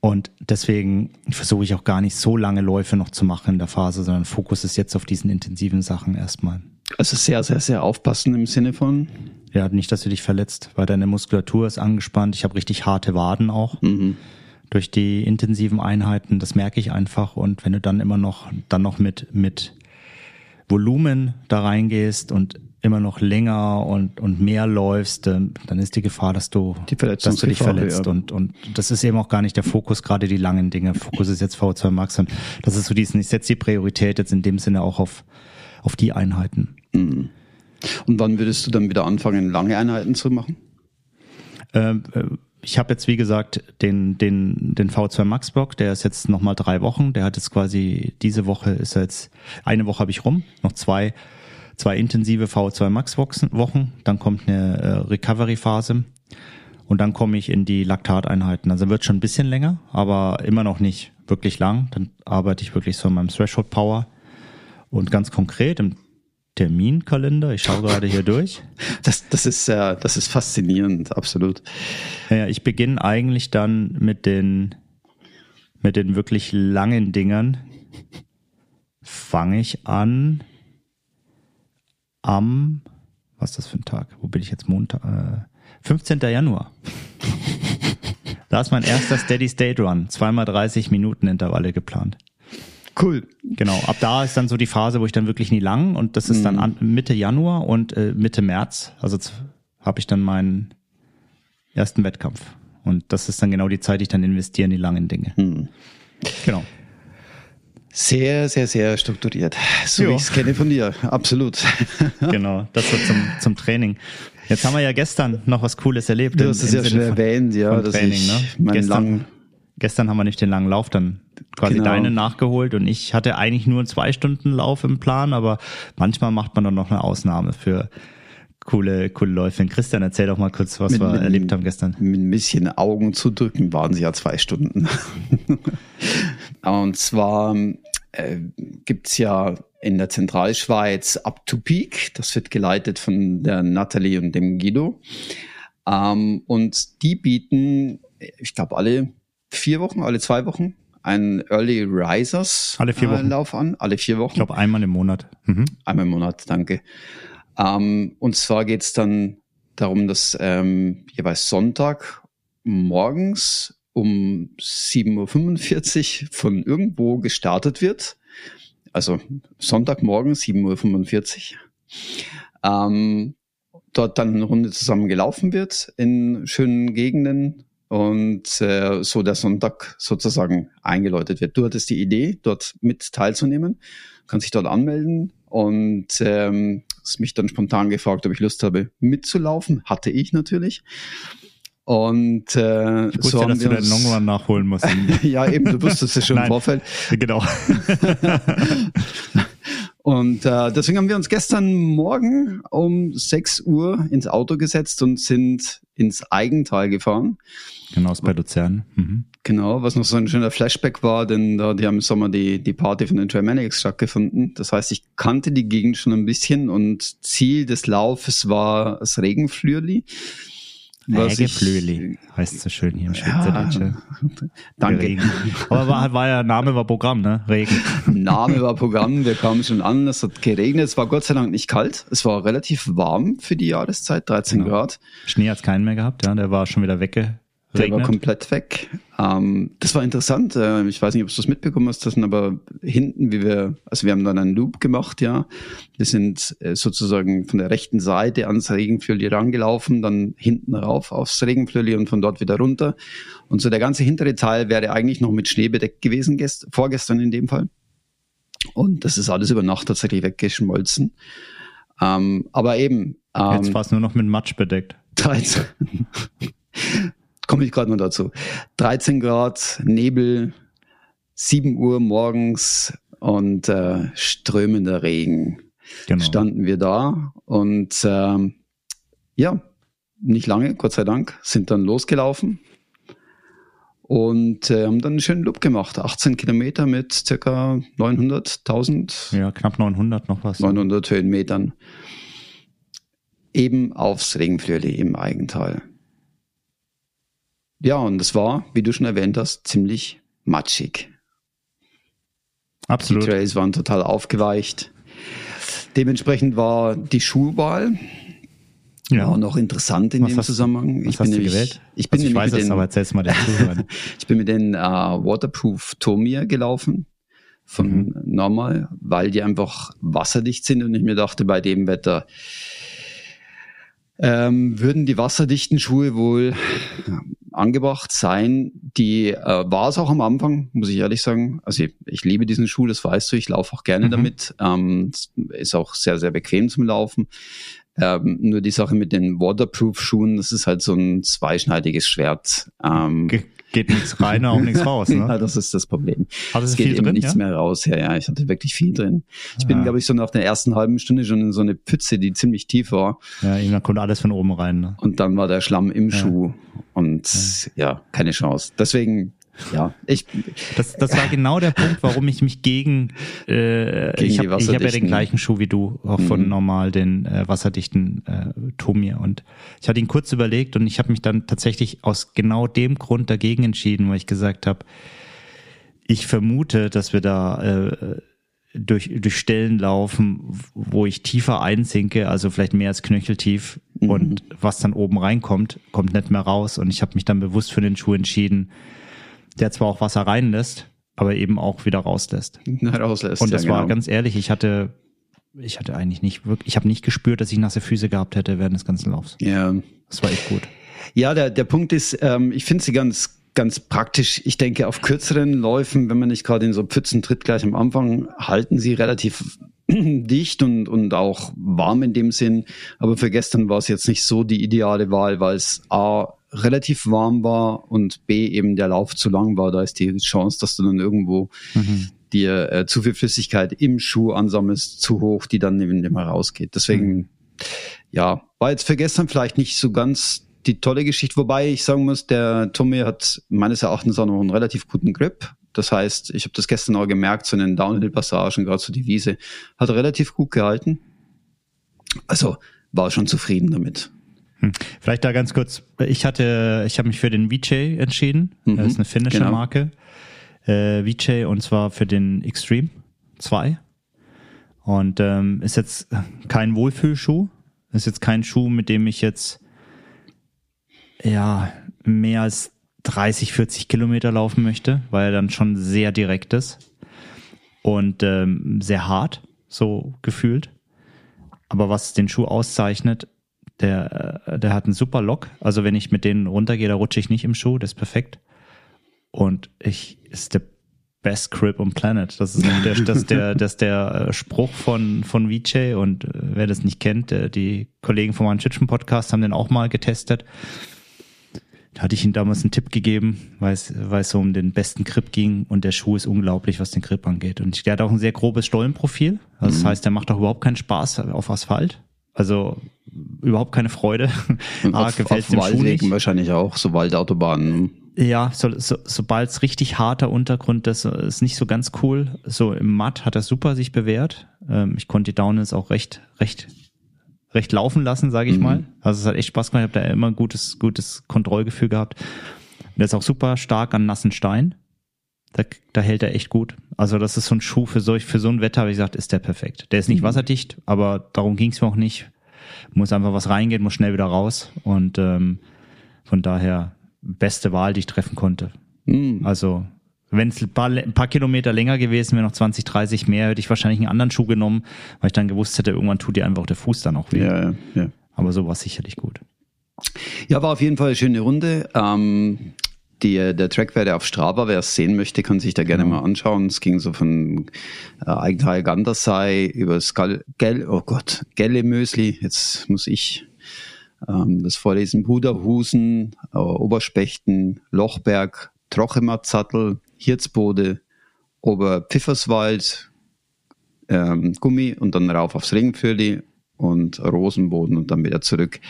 Und deswegen versuche ich auch gar nicht so lange Läufe noch zu machen in der Phase, sondern Fokus ist jetzt auf diesen intensiven Sachen erstmal. Also sehr, sehr, sehr aufpassen im Sinne von? Ja, nicht, dass du dich verletzt, weil deine Muskulatur ist angespannt. Ich habe richtig harte Waden auch. Mhm. Durch die intensiven Einheiten, das merke ich einfach. Und wenn du dann immer noch, dann noch mit, mit Volumen da reingehst und immer noch länger und, und mehr läufst, dann ist die Gefahr, dass du, dass du dich verletzt. Ja. Und, und das ist eben auch gar nicht der Fokus, gerade die langen Dinge. Fokus ist jetzt V2 Max und das ist so diesen, ich setze die Priorität jetzt in dem Sinne auch auf, auf die Einheiten. Mhm. Und wann würdest du dann wieder anfangen, lange Einheiten zu machen? Ähm, äh, ich habe jetzt, wie gesagt, den, den, den V2 Max Block, der ist jetzt nochmal drei Wochen. Der hat jetzt quasi, diese Woche ist jetzt, eine Woche habe ich rum, noch zwei, zwei intensive V2 Max Wochen. Dann kommt eine äh, Recovery-Phase. Und dann komme ich in die Laktateinheiten. Also wird schon ein bisschen länger, aber immer noch nicht wirklich lang. Dann arbeite ich wirklich so in meinem Threshold Power. Und ganz konkret im Terminkalender. Ich schaue gerade hier durch. Das, das ist ja, das ist faszinierend, absolut. Ja, ich beginne eigentlich dann mit den, mit den wirklich langen Dingern. Fange ich an am, was ist das für ein Tag? Wo bin ich jetzt Montag? Äh, 15. Januar. da ist mein erster Steady State Run. Zweimal 30 Minuten Intervalle geplant. Cool. Genau, ab da ist dann so die Phase, wo ich dann wirklich nie lang und das ist Mhm. dann an, Mitte Januar und äh, Mitte März, also habe ich dann meinen ersten Wettkampf. Und das ist dann genau die Zeit, die ich dann investiere in die langen Dinge. Mhm. Genau. Sehr, sehr, sehr strukturiert. So Ja. wie ich es kenne von dir. Absolut. Genau, das wird zum, zum Training. Jetzt haben wir ja gestern noch was Cooles erlebt. Du hast es ja schon Sinne erwähnt, ja, dass Training, ich ne? meinen Gestern, langen gestern haben wir nicht den langen Lauf dann quasi Genau. deinen nachgeholt und ich hatte eigentlich nur einen zwei Stunden Lauf im Plan, aber manchmal macht man dann noch eine Ausnahme für coole, coole Läufe. Christian, erzähl doch mal kurz, was wir erlebt haben gestern. Mit ein bisschen Augen zu drücken waren sie ja zwei Stunden. Und zwar äh, gibt's ja in der Zentralschweiz Up to Peak. Das wird geleitet von der Natalie und dem Guido. Ähm, und die bieten, ich glaube, alle vier Wochen, alle zwei Wochen einen Early Risers Alle vier äh, Wochen. Lauf an. Alle vier Wochen. Ich glaube einmal im Monat. Mhm. Einmal im Monat, danke. Ähm, und zwar geht's dann darum, dass ähm, jeweils Sonntag morgens um 7.45 Uhr von irgendwo gestartet wird. Also Sonntagmorgen 7.45 Uhr. Ähm, dort dann eine Runde zusammen gelaufen wird in schönen Gegenden und äh, so der Sonntag sozusagen eingeläutet wird. Du hattest die Idee, dort mit teilzunehmen, kannst dich dort anmelden und ähm, hast mich dann spontan gefragt, ob ich Lust habe mitzulaufen. Hatte ich natürlich. Und äh, Ich wusste so haben dass du wir deinen uns, Longrun nachholen musst. ja, eben, du wusstest es schon im. Vorfeld. genau. Und äh, deswegen haben wir uns gestern Morgen um 6 Uhr ins Auto gesetzt und sind ins Eigental gefahren. Genau, ist bei Luzern. Mhm. Genau, was noch so ein schöner Flashback war, denn da die haben im Sommer die, die Party von den Germanics stattgefunden. Das heißt, ich kannte die Gegend schon ein bisschen und Ziel des Laufes war das Regenflürli. Ägeflöhli heißt so schön hier im Ja, Schweizerdeutsch. danke. Regen. Aber war, war ja, Name war Programm, ne? Regen. Name war Programm, wir kamen schon an, es hat geregnet, es war Gott sei Dank nicht kalt, es war relativ warm für die Jahreszeit, 13 Genau. Grad. Schnee hat's keinen mehr gehabt, ja. Der war schon wieder weggeregnet. Der war komplett weg. Ähm, das war interessant. Äh, ich weiß nicht, ob du das mitbekommen hast. Das sind aber hinten, wie wir, also wir haben dann einen Loop gemacht, ja. Wir sind äh, sozusagen von der rechten Seite ans Regenflöli rangelaufen, dann hinten rauf aufs Regenflöli und von dort wieder runter. Und so der ganze hintere Teil wäre eigentlich noch mit Schnee bedeckt gewesen, gest vorgestern in dem Fall. Und das ist alles über Nacht tatsächlich weggeschmolzen. Ähm, aber eben, Jetzt ähm, war es nur noch mit Matsch bedeckt. 13. Komme ich gerade noch dazu. 13 Grad, Nebel, 7 Uhr morgens und äh, strömender Regen. Genau. Standen wir da und ähm, ja, nicht lange, Gott sei Dank, sind dann losgelaufen und äh, haben dann einen schönen Loop gemacht. 18 Kilometer mit circa 900, 1000, Ja, knapp 900 noch was. 900 Höhenmetern. Eben aufs Regenflöli im Eigental. Ja, und es war, wie du schon erwähnt hast, ziemlich matschig. Absolut. Die Trails waren total aufgeweicht. Dementsprechend war die Schulwahl Ja. auch noch interessant in Was dem hast- Zusammenhang. Hast du nämlich- gewählt? Ich bin also ich weiß mit es, den, aber erzähl's mal den ich bin mit den äh, Waterproof Tomir gelaufen von Mhm. Normal, weil die einfach wasserdicht sind und ich mir dachte, bei dem Wetter ähm, würden die wasserdichten Schuhe wohl angebracht sein. Die äh, war es auch am Anfang, muss ich ehrlich sagen. Also ich, ich liebe diesen Schuh, das weißt du, ich laufe auch gerne Mhm. damit. Ähm, ist auch sehr, sehr bequem zum Laufen. Ähm, nur die Sache mit den Waterproof-Schuhen, das ist halt so ein zweischneidiges Schwert. Ähm, Ge geht nichts rein, auch nichts raus, ja, ne? das ist das Problem. Hattest Es geht viel eben drin, nichts ja? mehr raus. Ja, ja, ich hatte wirklich viel drin. Ich bin, Ah. glaube ich, so nach der ersten halben Stunde schon in so eine Pfütze, die ziemlich tief war. Ja, irgendwann kommt alles von oben rein, ne? Und dann war der Schlamm im Ja. Schuh. Und ja. keine Chance. Deswegen, ja, ich, Das, das war genau der Punkt, warum ich mich gegen, äh, Gegen ich habe hab ja den gleichen Schuh wie du, auch von Mhm. normal den äh, wasserdichten äh, Tomir und ich hatte ihn kurz überlegt und ich habe mich dann tatsächlich aus genau dem Grund dagegen entschieden, weil ich gesagt habe, ich vermute, dass wir da äh, durch, durch Stellen laufen, wo ich tiefer einsinke, also vielleicht mehr als knöcheltief Mhm. und was dann oben reinkommt, kommt nicht mehr raus und ich habe mich dann bewusst für den Schuh entschieden, der zwar auch Wasser reinlässt, aber eben auch wieder rauslässt. rauslässt. Und das ja, war genau. ganz ehrlich, ich hatte, ich hatte eigentlich nicht wirklich, ich habe nicht gespürt, dass ich nasse Füße gehabt hätte während des ganzen Laufs. Ja. Das war echt gut. Ja, der, der Punkt ist, ähm, ich finde sie ganz, ganz praktisch. Ich denke, auf kürzeren Läufen, wenn man nicht gerade in so Pfützen tritt, gleich am Anfang, halten sie relativ dicht und, und auch warm in dem Sinn. Aber für gestern war es jetzt nicht so die ideale Wahl, weil es A relativ warm war und B eben der Lauf zu lang war. Da ist die Chance, dass du dann irgendwo Mhm. dir äh, zu viel Flüssigkeit im Schuh ansammelst, zu hoch, die dann eben immer rausgeht. Deswegen, ja, war jetzt für gestern vielleicht nicht so ganz die tolle Geschichte, wobei ich sagen muss, der Tommy hat meines Erachtens auch noch einen relativ guten Grip. Das heißt, ich habe das gestern auch gemerkt, so in den Downhill-Passagen, gerade so die Wiese, hat relativ gut gehalten. Also war schon zufrieden damit. Hm. Vielleicht da ganz kurz, ich hatte, ich habe mich für den Vijay entschieden. Mhm, das ist eine finnische genau. Marke. Äh, Vijay und zwar für den Extreme 2. Und ähm, ist jetzt kein Wohlfühlschuh. Ist jetzt kein Schuh, mit dem ich jetzt ja mehr als 30, 40 Kilometer laufen möchte, weil er dann schon sehr direkt ist und ähm, sehr hart, so gefühlt. Aber was den Schuh auszeichnet, der, äh, der hat einen super Lock. Also wenn ich mit denen runtergehe, da rutsche ich nicht im Schuh, das ist perfekt. Und ich ist der Best Grip on Planet. Das ist der, das der, das ist der äh, Spruch von, von Vijay und äh, wer das nicht kennt, die Kollegen vom Manchitschen Podcast haben den auch mal getestet. Da hatte ich ihm damals einen Tipp gegeben, weil es, weil es so um den besten Grip ging und der Schuh ist unglaublich, was den Grip angeht. Und der hat auch ein sehr grobes Stollenprofil. Also das heißt, der macht auch überhaupt keinen Spaß auf Asphalt. Also überhaupt keine Freude. Ah, auf, gefällt's auf dem Schuh Waldwegen nicht. wahrscheinlich auch, so Waldautobahnen. Ja, so, so, sobald es richtig harter Untergrund ist, ist nicht so ganz cool. So im Matt hat er super sich bewährt. Ähm, ich konnte die Downhills auch recht, recht, recht laufen lassen, sage ich mal. Also es hat echt Spaß gemacht. Ich habe da immer ein gutes, gutes Kontrollgefühl gehabt. Und der ist auch super stark an nassen Stein. Da, da hält er echt gut. Also das ist so ein Schuh für solch, für so ein Wetter, ich gesagt, ist der perfekt. Der ist nicht wasserdicht, aber darum ging es mir auch nicht. Muss einfach was reingehen, muss schnell wieder raus. Und ähm, von daher beste Wahl, die ich treffen konnte. Hm. Also wenn es ein paar, ein paar Kilometer länger gewesen wäre, noch 20, 30 mehr, hätte ich wahrscheinlich einen anderen Schuh genommen, weil ich dann gewusst hätte, irgendwann tut dir einfach der Fuß dann auch weh. Ja, ja, ja. Aber so war es sicherlich gut. Ja, war auf jeden Fall eine schöne Runde. Ähm, die, der Trackwerte auf Strava, wer es sehen möchte, kann sich da gerne mal anschauen. Es ging so von äh, Eigenthal Gandersei über Skal Gell, oh Gott, Gellemösli, jetzt muss ich ähm, das vorlesen, Buderhusen, äh, Oberspechten, Lochberg, Trochematzattel, Hirzbode, Oberpfifferswald, ähm, Gummi und dann rauf aufs Regenfürli und Rosenboden und dann wieder zurück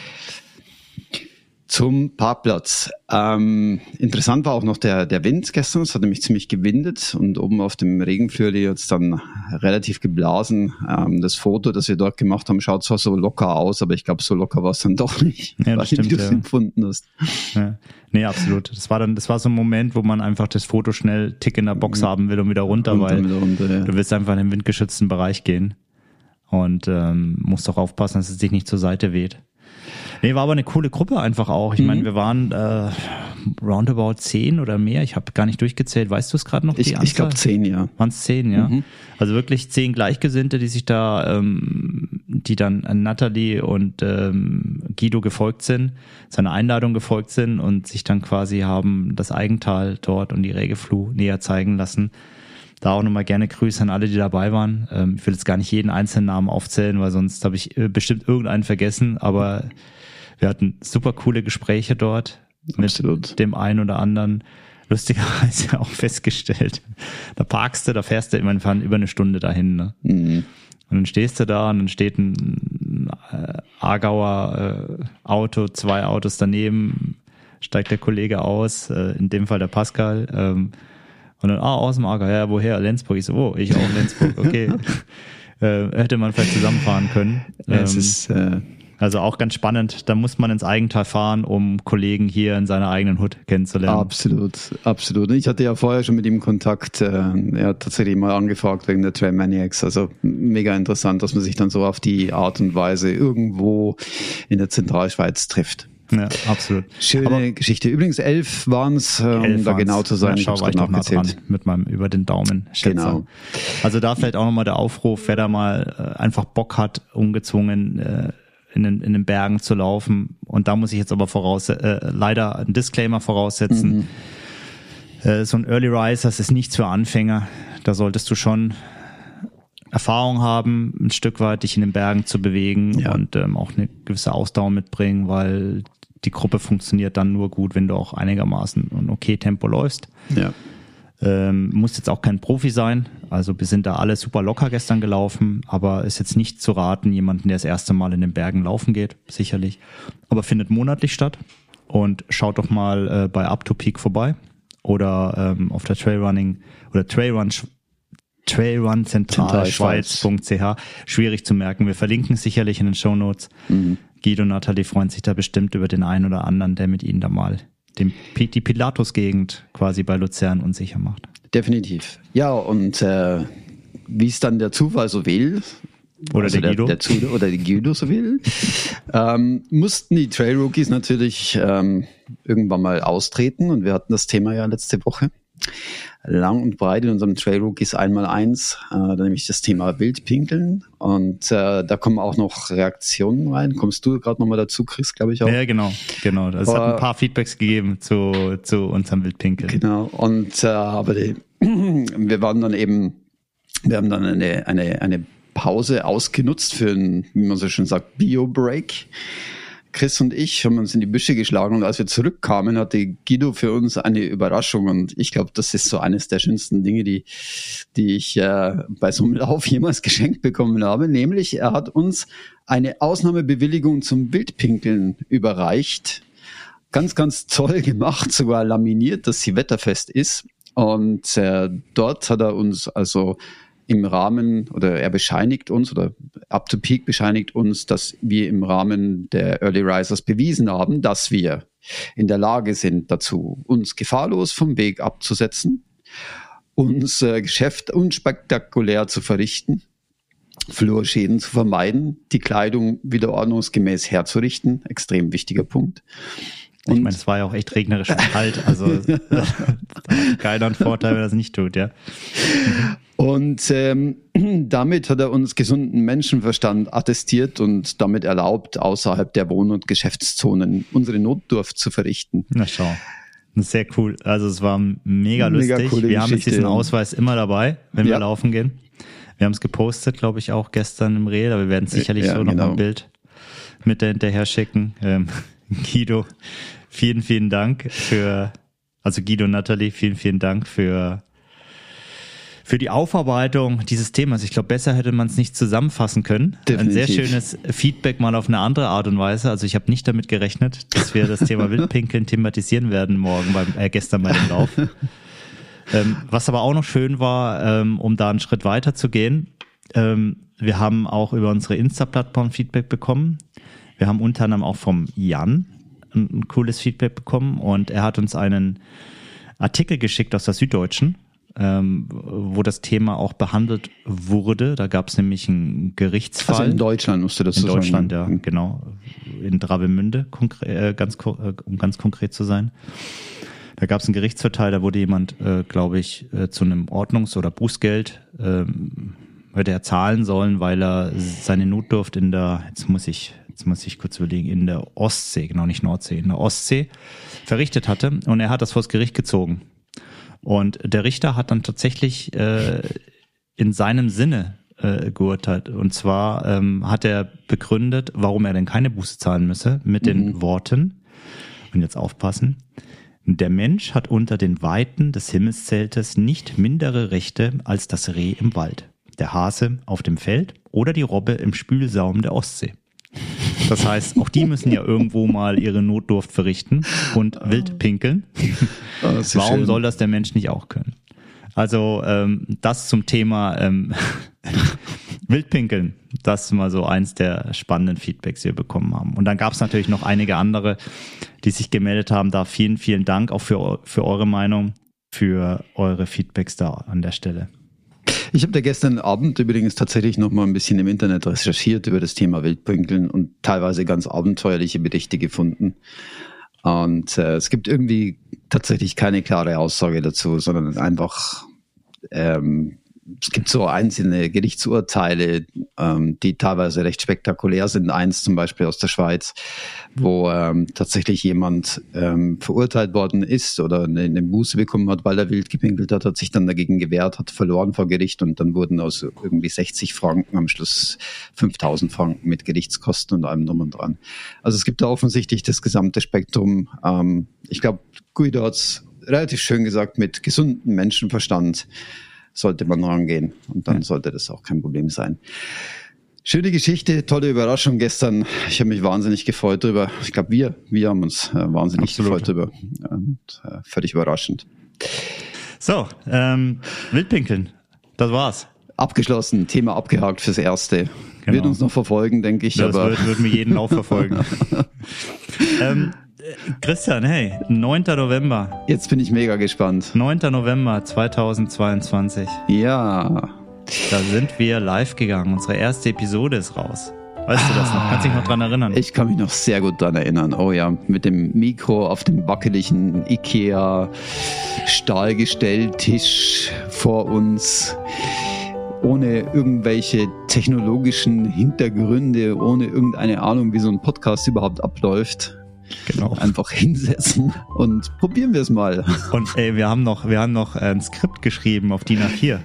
zum Parkplatz. Ähm, interessant war auch noch der, der Wind gestern. Es hat nämlich ziemlich gewindet und oben auf dem Regenflöri hat es dann relativ geblasen. Ähm, das Foto, das wir dort gemacht haben, schaut zwar so locker aus, aber ich glaube, so locker war es dann doch nicht, Ja, das stimmt, du es ja. empfunden hast. Ja. Nee, absolut. Das war dann, das war so ein Moment, wo man einfach das Foto schnell tick in der Box haben will und wieder runter, Und weil wieder runter, ja. du willst einfach in den windgeschützten Bereich gehen und ähm, musst auch aufpassen, dass es dich nicht zur Seite weht. Nee, war aber eine coole Gruppe einfach auch. Ich Mhm. meine, wir waren äh, roundabout zehn oder mehr. Ich habe gar nicht durchgezählt. Weißt du es gerade noch? Ich, ich glaube zehn, ja. Waren es zehn, ja. Mhm. Also wirklich zehn Gleichgesinnte, die sich da, ähm, die dann an Natalie und ähm, Guido gefolgt sind, seiner Einladung gefolgt sind und sich dann quasi haben das Eigental dort und die Regeflu näher zeigen lassen. Da auch nochmal gerne Grüße an alle, die dabei waren. Ähm, ich will jetzt gar nicht jeden einzelnen Namen aufzählen, weil sonst habe ich äh, bestimmt irgendeinen vergessen, aber wir hatten super coole Gespräche dort Absolut. mit dem einen oder anderen. Lustigerweise auch festgestellt. Da parkst du, da fährst du immer über eine Stunde dahin. Ne? Mhm. Und dann stehst du da und dann steht ein äh, Aargauer äh, Auto, zwei Autos daneben, steigt der Kollege aus, äh, in dem Fall der Pascal. Ähm, und dann, ah, aus dem Aargau, ja, woher? Lenzburg. Ich so, oh, ich auch Lenzburg, okay. äh, hätte man vielleicht zusammenfahren können. Es Ähm, ist, äh, also auch ganz spannend. Da muss man ins Eigental fahren, um Kollegen hier in seiner eigenen Hut kennenzulernen. Absolut, absolut. Ich hatte ja vorher schon mit ihm Kontakt. Äh, er hat tatsächlich mal angefragt wegen der Trail Maniacs. Also mega interessant, dass man sich dann so auf die Art und Weise irgendwo in der Zentralschweiz trifft. Ja, absolut. Schöne Aber Geschichte. Übrigens elf waren es, um da genau zu sein. Ja, ich noch nah dran mit meinem über den Daumen. Schätzer. Genau. Also da vielleicht auch nochmal der Aufruf, wer da mal äh, einfach Bock hat, ungezwungen äh, in den, in den Bergen zu laufen. Und da muss ich jetzt aber voraus, äh, leider einen Disclaimer voraussetzen. Mhm. Äh, so ein Early Rise, das ist nichts für Anfänger. Da solltest du schon Erfahrung haben, ein Stück weit dich in den Bergen zu bewegen ja. und ähm, auch eine gewisse Ausdauer mitbringen, weil die Gruppe funktioniert dann nur gut, wenn du auch einigermaßen ein okay Tempo läufst. Ja. Ähm, muss jetzt auch kein Profi sein. Also wir sind da alle super locker gestern gelaufen, aber ist jetzt nicht zu raten, jemanden, der das erste Mal in den Bergen laufen geht, sicherlich. Aber findet monatlich statt. Und schaut doch mal äh, bei Up to Peak vorbei oder ähm, auf der Trailrunning oder Trailrun trailrunzentralschweiz.ch. Schwierig zu merken. Wir verlinken sicherlich in den Show Notes. Mhm. Guido und Nathalie freuen sich da bestimmt über den einen oder anderen, der mit ihnen da mal den, die Pilatus-Gegend quasi bei Luzern unsicher macht. Definitiv. Ja, und äh, wie es dann der Zufall so will, oder also der, Guido. Der, der oder der Guido so will, ähm, mussten die Trail Rookies natürlich ähm, irgendwann mal austreten und wir hatten das Thema ja letzte Woche lang und breit in unserem Trail Rookies einmal eins, äh, nämlich das Thema Wildpinkeln. Und äh, da kommen auch noch Reaktionen rein. Kommst du gerade nochmal dazu, Chris, glaube ich auch? Ja, genau, genau. Es hat ein paar Feedbacks gegeben zu, zu unserem Wildpinkeln. Genau. Und äh, aber die, wir waren dann eben, wir haben dann eine, eine, eine Pause ausgenutzt für ein, wie man so schön sagt, Bio-Break. Chris und ich haben uns in die Büsche geschlagen und als wir zurückkamen, hatte Guido für uns eine Überraschung und ich glaube, das ist so eines der schönsten Dinge, die, die ich äh, bei so einem Lauf jemals geschenkt bekommen habe, nämlich er hat uns eine Ausnahmebewilligung zum Wildpinkeln überreicht. Ganz, ganz toll gemacht, sogar laminiert, dass sie wetterfest ist. Und äh, dort hat er uns also im Rahmen oder er bescheinigt uns oder Up to Peak bescheinigt uns, dass wir im Rahmen der Early Risers bewiesen haben, dass wir in der Lage sind dazu, uns gefahrlos vom Weg abzusetzen, uns äh, Geschäft unspektakulär zu verrichten, Flurschäden zu vermeiden, die Kleidung wieder ordnungsgemäß herzurichten, extrem wichtiger Punkt. Und ich meine, es war ja auch echt regnerisch und kalt, also keiner einen Vorteil, wenn er das nicht tut, ja. Und ähm, damit hat er uns gesunden Menschenverstand attestiert und damit erlaubt, außerhalb der Wohn- und Geschäftszonen unsere Notdurft zu verrichten. Na schau. Sehr cool. Also es war mega lustig. Mega wir haben jetzt diesen Ausweis immer dabei, wenn ja. wir laufen gehen. Wir haben es gepostet, glaube ich, auch gestern im Reel, aber wir werden sicherlich ja, so noch genau. ein Bild mit hinterher schicken. Ähm, Guido, vielen, vielen Dank für, also Guido und Nathalie, vielen, vielen Dank für für die Aufarbeitung dieses Themas. Ich glaube, besser hätte man es nicht zusammenfassen können. Definitiv. Ein sehr schönes Feedback mal auf eine andere Art und Weise. Also ich habe nicht damit gerechnet, dass wir das Thema Wildpinkeln thematisieren werden morgen beim äh, gestern bei dem Lauf. ähm, was aber auch noch schön war, ähm, um da einen Schritt weiter zu gehen. Ähm, wir haben auch über unsere Insta-Plattform Feedback bekommen. Wir haben unter anderem auch vom Jan ein, cooles Feedback bekommen und er hat uns einen Artikel geschickt aus der Süddeutschen ähm, wo das Thema auch behandelt wurde. Da gab es nämlich einen Gerichtsfall. Also in Deutschland musste das In Deutschland, sagen. ja, genau. In Travemünde, äh, ganz, äh, um ganz konkret zu sein. Da gab es einen Gerichtsverteil, da wurde jemand, äh, glaube ich, äh, zu einem Ordnungs- oder Bußgeld ähm, hätte er zahlen sollen, weil er seine Notdurft in der, jetzt muss ich, jetzt muss ich kurz überlegen, in der Ostsee, genau nicht Nordsee, in der Ostsee verrichtet hatte und er hat das vors Gericht gezogen. Und der Richter hat dann tatsächlich äh, in seinem Sinne äh, geurteilt. Und zwar ähm, hat er begründet, warum er denn keine Buße zahlen müsse, mit mhm. den Worten, und jetzt aufpassen, der Mensch hat unter den Weiten des Himmelszeltes nicht mindere Rechte als das Reh im Wald, der Hase auf dem Feld oder die Robbe im Spülsaum der Ostsee. Das heißt, auch die müssen ja irgendwo mal ihre Notdurft verrichten und wild pinkeln. Oh, Warum schön. soll das der Mensch nicht auch können? Also ähm, das zum Thema ähm, Wildpinkeln. Das ist mal so eins der spannenden Feedbacks, die wir bekommen haben. Und dann gab es natürlich noch einige andere, die sich gemeldet haben. Da vielen, vielen Dank auch für, für eure Meinung, für eure Feedbacks da an der Stelle. Ich habe da gestern Abend übrigens tatsächlich noch mal ein bisschen im Internet recherchiert über das Thema Wildpinkeln und teilweise ganz abenteuerliche Berichte gefunden. Und äh, es gibt irgendwie tatsächlich keine klare Aussage dazu, sondern einfach ähm, es gibt so einzelne Gerichtsurteile, ähm, die teilweise recht spektakulär sind. Eins zum Beispiel aus der Schweiz, wo ähm, tatsächlich jemand ähm, verurteilt worden ist oder eine, Buße bekommen hat, weil er wild gepinkelt hat, hat sich dann dagegen gewehrt, hat verloren vor Gericht und dann wurden aus irgendwie 60 Franken am Schluss 5000 Franken mit Gerichtskosten und allem drum und dran. Also es gibt da offensichtlich das gesamte Spektrum. Ähm, ich glaube, Guido hat relativ schön gesagt, mit gesundem Menschenverstand sollte man rangehen. Und dann ja. sollte das auch kein Problem sein. Schöne Geschichte, tolle Überraschung gestern. Ich habe mich wahnsinnig gefreut drüber. Ich glaube, wir, wir haben uns äh, wahnsinnig Absolut. gefreut drüber. Und äh, völlig überraschend. So, ähm, Wildpinkeln, das war's. Abgeschlossen, Thema abgehakt fürs Erste. Genau. Wird uns noch verfolgen, denke ich. Das aber wird, wird mir jeden Lauf verfolgen. ähm, Christian, hey, 9. November. Jetzt bin ich mega gespannt. 9. November 2022. Ja. Da sind wir live gegangen. Unsere erste Episode ist raus. Weißt du das noch? Kannst du dich noch dran erinnern? Ich kann mich noch sehr gut dran erinnern. Oh ja, mit dem Mikro auf dem wackeligen Ikea Stahlgestelltisch vor uns ohne irgendwelche technologischen Hintergründe, ohne irgendeine Ahnung, wie so ein Podcast überhaupt abläuft. Genau. Einfach hinsetzen und probieren wir es mal. Und ey, wir haben noch, wir haben noch ein Skript geschrieben auf DIN A4.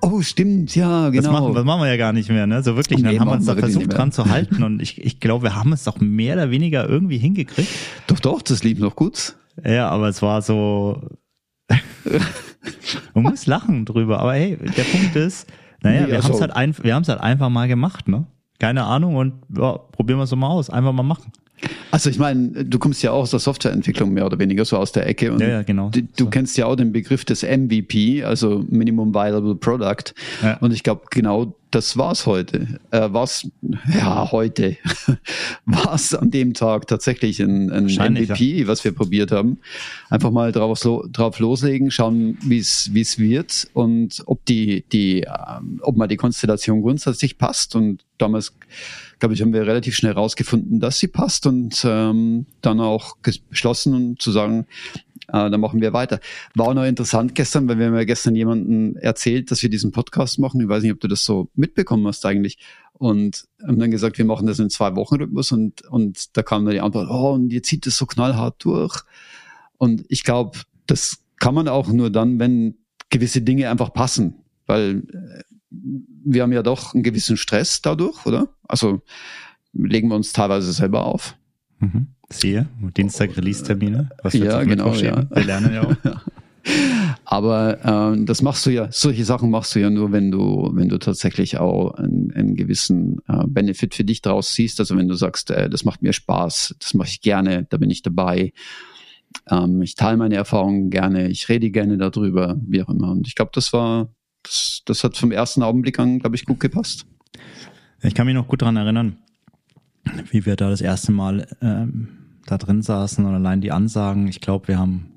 Oh, stimmt, ja, genau. Das machen, das machen wir ja gar nicht mehr, ne? So wirklich. Nee, dann haben wir uns da versucht dran zu halten und ich, ich glaube, wir haben es doch mehr oder weniger irgendwie hingekriegt. Doch, doch, das lief noch gut. Ja, aber es war so. Man muss lachen drüber. Aber hey, der Punkt ist, naja, nee, wir also, haben es halt, ein, wir halt einfach mal gemacht, ne? Keine Ahnung und ja, probieren wir es doch mal aus. Einfach mal machen. Also ich meine, du kommst ja auch aus der Softwareentwicklung mehr oder weniger so aus der Ecke und ja, ja, genau. du, du so. kennst ja auch den Begriff des MVP, also Minimum Viable Product. Ja. Und ich glaube, genau das war's heute. Äh, war's, ja, heute war's an dem Tag tatsächlich ein, ein MVP, was wir probiert haben. Einfach mal drauf, drauf loslegen, schauen, wie es wie es wird und ob die, die, ähm, ob mal die Konstellation grundsätzlich passt. Und damals, glaube ich, haben wir relativ schnell rausgefunden, dass sie passt und ähm, dann auch beschlossen zu sagen, äh, dann machen wir weiter. War auch noch interessant gestern, weil wir haben ja gestern jemanden erzählt, dass wir diesen Podcast machen. Ich weiß nicht, ob du das so mitbekommen hast eigentlich. Und haben dann gesagt, wir machen das in zwei Wochen Rhythmus und, und da kam dann die Antwort, oh, und ihr zieht das so knallhart durch. Und ich glaube, das kann man auch nur dann, wenn gewisse Dinge einfach passen. Weil äh, wir haben ja doch einen gewissen Stress dadurch, oder? Also legen wir uns teilweise selber auf. Mhm. Siehe, Dienstag Release-Termine. ja, genau, ja. Wir lernen ja auch. Aber ähm, das machst du ja, solche Sachen machst du ja nur, wenn du, wenn du tatsächlich auch einen, einen gewissen äh, Benefit für dich draus siehst. Also wenn du sagst, äh, das macht mir Spaß, das mache ich gerne, da bin ich dabei. Ähm, ich teile meine Erfahrungen gerne, ich rede gerne darüber, wie auch immer. Und ich glaube, das war, das, das hat vom ersten Augenblick an, glaube ich, gut gepasst. Ich kann mich noch gut dran erinnern, wie wir da das erste Mal ähm, da drin saßen und allein die Ansagen, ich glaube, wir haben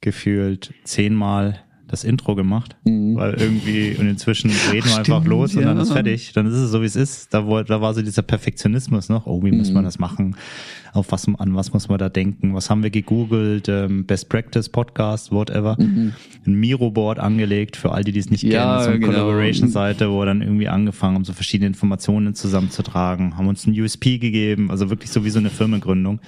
gefühlt zehnmal das Intro gemacht, mhm. weil irgendwie und inzwischen reden wir einfach los und ja. dann ist fertig. Dann ist es so, wie es ist. Da, wo, da war so dieser Perfektionismus noch. Oh, wie mhm. muss man mhm. das machen? Auf was, an was muss man da denken? Was haben wir gegoogelt? Ähm, Best Practice Podcast, whatever. Mhm. Ein Miro-Board angelegt für all die, die es nicht ja, kennen. So eine genau. Collaboration-Seite, wo wir dann irgendwie angefangen haben, so verschiedene Informationen zusammenzutragen, haben uns ein USP gegeben, also wirklich so wie so eine Firmengründung.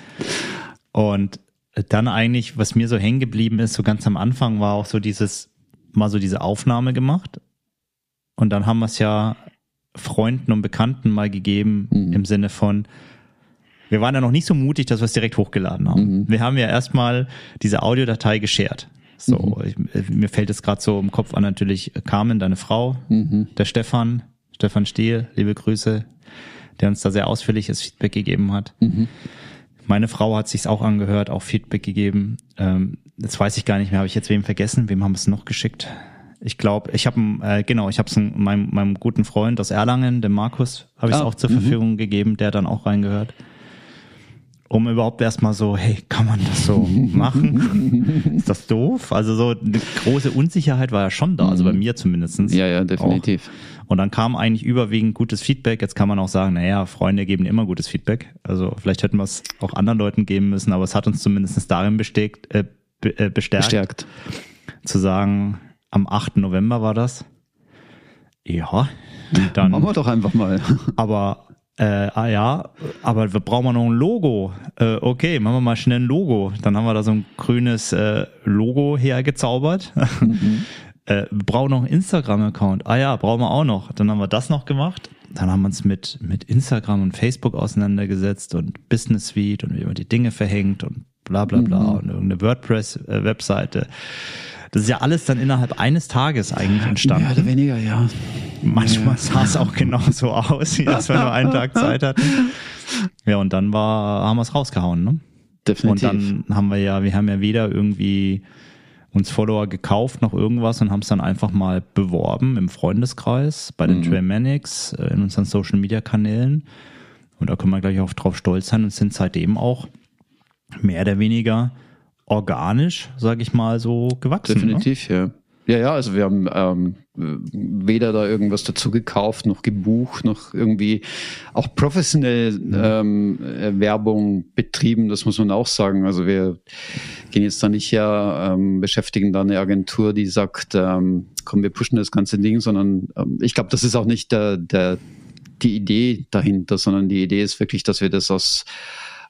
Und dann eigentlich, was mir so hängen geblieben ist, so ganz am Anfang war auch so dieses, mal so diese Aufnahme gemacht. Und dann haben wir es ja Freunden und Bekannten mal gegeben, mhm. im Sinne von, wir waren ja noch nicht so mutig, dass wir es direkt hochgeladen haben. Mhm. Wir haben ja erstmal diese Audiodatei geshared. So, mhm. ich, mir fällt es gerade so im Kopf an, natürlich Carmen, deine Frau, mhm. der Stefan, Stefan Stehl, liebe Grüße, der uns da sehr ausführliches Feedback gegeben hat. Mhm. Meine Frau hat sich's auch angehört, auch Feedback gegeben. Ähm, jetzt weiß ich gar nicht mehr, habe ich jetzt wem vergessen? Wem haben wir es noch geschickt? Ich glaube, ich habe äh, genau, ich habe es meinem, meinem guten Freund aus Erlangen, dem Markus, habe ich es ah, auch zur -hmm. Verfügung gegeben, der dann auch reingehört. Um überhaupt erstmal so, hey, kann man das so machen? Ist das doof? Also so eine große Unsicherheit war ja schon da, also bei mir zumindestens. Ja, ja, definitiv. Auch. Und dann kam eigentlich überwiegend gutes Feedback. Jetzt kann man auch sagen, naja, Freunde geben immer gutes Feedback. Also vielleicht hätten wir es auch anderen Leuten geben müssen, aber es hat uns zumindest darin besteckt, äh, äh, bestärkt, bestärkt, zu sagen, am 8. November war das. Ja, dann. Machen wir doch einfach mal. Aber äh, ah ja, aber wir brauchen noch ein Logo. Äh, okay, machen wir mal schnell ein Logo. Dann haben wir da so ein grünes äh, Logo hergezaubert. Mhm. äh, wir brauchen noch einen Instagram-Account. Ah ja, brauchen wir auch noch. Dann haben wir das noch gemacht. Dann haben wir uns mit, mit Instagram und Facebook auseinandergesetzt und Business Suite und wie man die Dinge verhängt und bla bla bla mhm. und irgendeine WordPress-Webseite. Das ist ja alles dann innerhalb eines Tages eigentlich entstanden. Mehr oder weniger, ja. Manchmal ja. sah es auch genau so aus, als wenn wir einen Tag Zeit hatten. Ja, und dann war, haben wir es rausgehauen, ne? Definitiv. Und dann haben wir ja, wir haben ja weder irgendwie uns Follower gekauft noch irgendwas und haben es dann einfach mal beworben im Freundeskreis, bei den mhm. Trailmanics, äh, in unseren Social Media Kanälen. Und da können wir gleich auch drauf stolz sein und sind seitdem auch mehr oder weniger organisch, sage ich mal, so gewachsen. Ne? Definitiv, ne? ja. Ja, ja, also wir haben ähm, weder da irgendwas dazu gekauft, noch gebucht, noch irgendwie auch professionell ähm, äh, Werbung betrieben, das muss man auch sagen. Also wir gehen jetzt da nicht her, ähm, beschäftigen da eine Agentur, die sagt, ähm, komm, wir pushen das ganze Ding, sondern ähm, ich glaube, das ist auch nicht der, der, die Idee dahinter, sondern die Idee ist wirklich, dass wir das aus,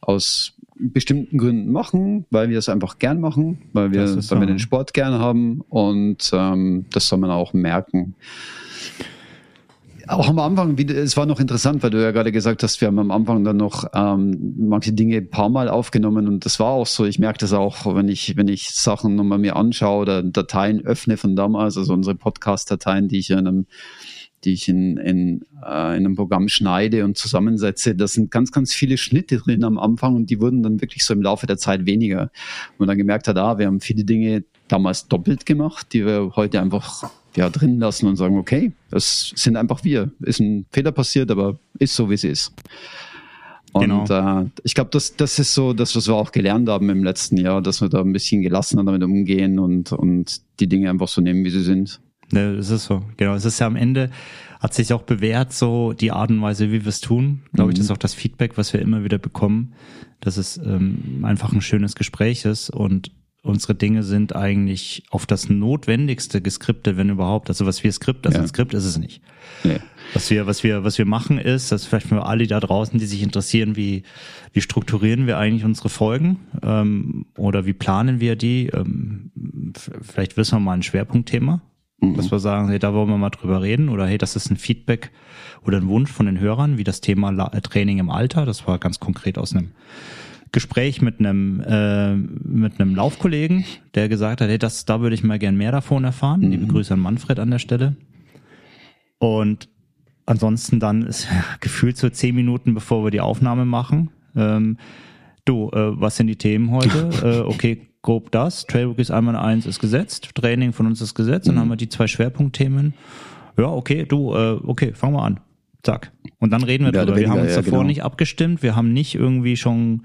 aus bestimmten Gründen machen, weil wir es einfach gern machen, weil wir, weil so. wir den Sport gern haben und ähm, das soll man auch merken. Auch am Anfang, es war noch interessant, weil du ja gerade gesagt hast, wir haben am Anfang dann noch ähm, manche Dinge ein paar Mal aufgenommen und das war auch so. Ich merke das auch, wenn ich, wenn ich Sachen nochmal mir anschaue oder Dateien öffne von damals, also unsere Podcast-Dateien, die ich in einem die ich in, in, äh, in einem Programm schneide und zusammensetze. Da sind ganz, ganz viele Schnitte drin am Anfang und die wurden dann wirklich so im Laufe der Zeit weniger. Und dann gemerkt hat, ah, wir haben viele Dinge damals doppelt gemacht, die wir heute einfach ja, drin lassen und sagen, okay, das sind einfach wir. Ist ein Fehler passiert, aber ist so, wie es ist. Und genau. äh, ich glaube, das, das ist so das, was wir auch gelernt haben im letzten Jahr, dass wir da ein bisschen gelassener damit umgehen und, und die Dinge einfach so nehmen, wie sie sind. Ne, es ist so. Genau. Es ist ja am Ende, hat sich auch bewährt, so die Art und Weise, wie wir es tun. Glaube mhm. ich, das ist auch das Feedback, was wir immer wieder bekommen, dass es ähm, einfach ein schönes Gespräch ist und unsere Dinge sind eigentlich auf das Notwendigste geskriptet, wenn überhaupt. Also was wir skript, also ja. ein Skript ist es nicht. Nee. Was wir, was wir, was wir machen ist, dass vielleicht für alle da draußen, die sich interessieren, wie, wie strukturieren wir eigentlich unsere Folgen ähm, oder wie planen wir die? Ähm, vielleicht wissen wir mal ein Schwerpunktthema, Mhm. Dass wir sagen, hey, da wollen wir mal drüber reden oder hey, das ist ein Feedback oder ein Wunsch von den Hörern, wie das Thema äh, Training im Alter. Das war ganz konkret aus einem Gespräch mit einem äh, mit einem Laufkollegen, der gesagt hat, hey, das da würde ich mal gern mehr davon erfahren. Mhm. Liebe Grüße an Manfred an der Stelle. Und ansonsten dann ist ja, gefühlt so zehn Minuten, bevor wir die Aufnahme machen. Ähm, du, äh, was sind die Themen heute? äh, okay, grob das. Trailbookies einmal eins ist gesetzt, Training von uns ist gesetzt, mhm. dann haben wir die zwei Schwerpunktthemen. Ja, okay, du, äh, okay, fangen wir an. Zack. Und dann reden wir ja, drüber. Wir haben uns ja, davor genau. nicht abgestimmt, wir haben nicht irgendwie schon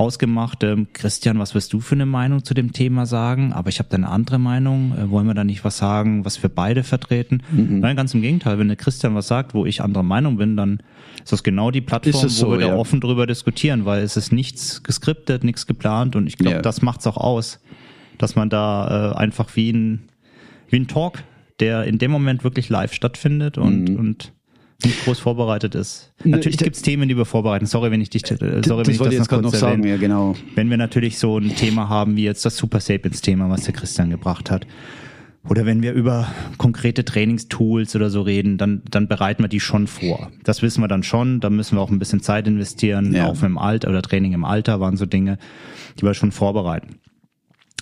ausgemacht, ähm, Christian, was wirst du für eine Meinung zu dem Thema sagen? Aber ich habe da eine andere Meinung. Äh, wollen wir da nicht was sagen, was wir beide vertreten? Mhm. Nein, ganz im Gegenteil. Wenn der Christian was sagt, wo ich anderer Meinung bin, dann ist das genau die Plattform, so, wo wir ja. da offen drüber diskutieren, weil es ist nichts geskriptet, nichts geplant und ich glaube, ja. das macht's auch aus, dass man da äh, einfach wie ein, wie ein Talk, der in dem Moment wirklich live stattfindet und, mhm. und nicht groß vorbereitet ist. Natürlich gibt es Themen, die wir vorbereiten. Sorry, wenn ich dich, äh, sorry, das wenn ich das jetzt noch, noch sagen, ja, genau. Wenn wir natürlich so ein Thema haben wie jetzt das Super Sapiens Thema, was der Christian gebracht hat. Oder wenn wir über konkrete Trainingstools oder so reden, dann, dann bereiten wir die schon vor. Das wissen wir dann schon. Da müssen wir auch ein bisschen Zeit investieren. Ja. Auch im Alter oder Training im Alter waren so Dinge, die wir schon vorbereiten.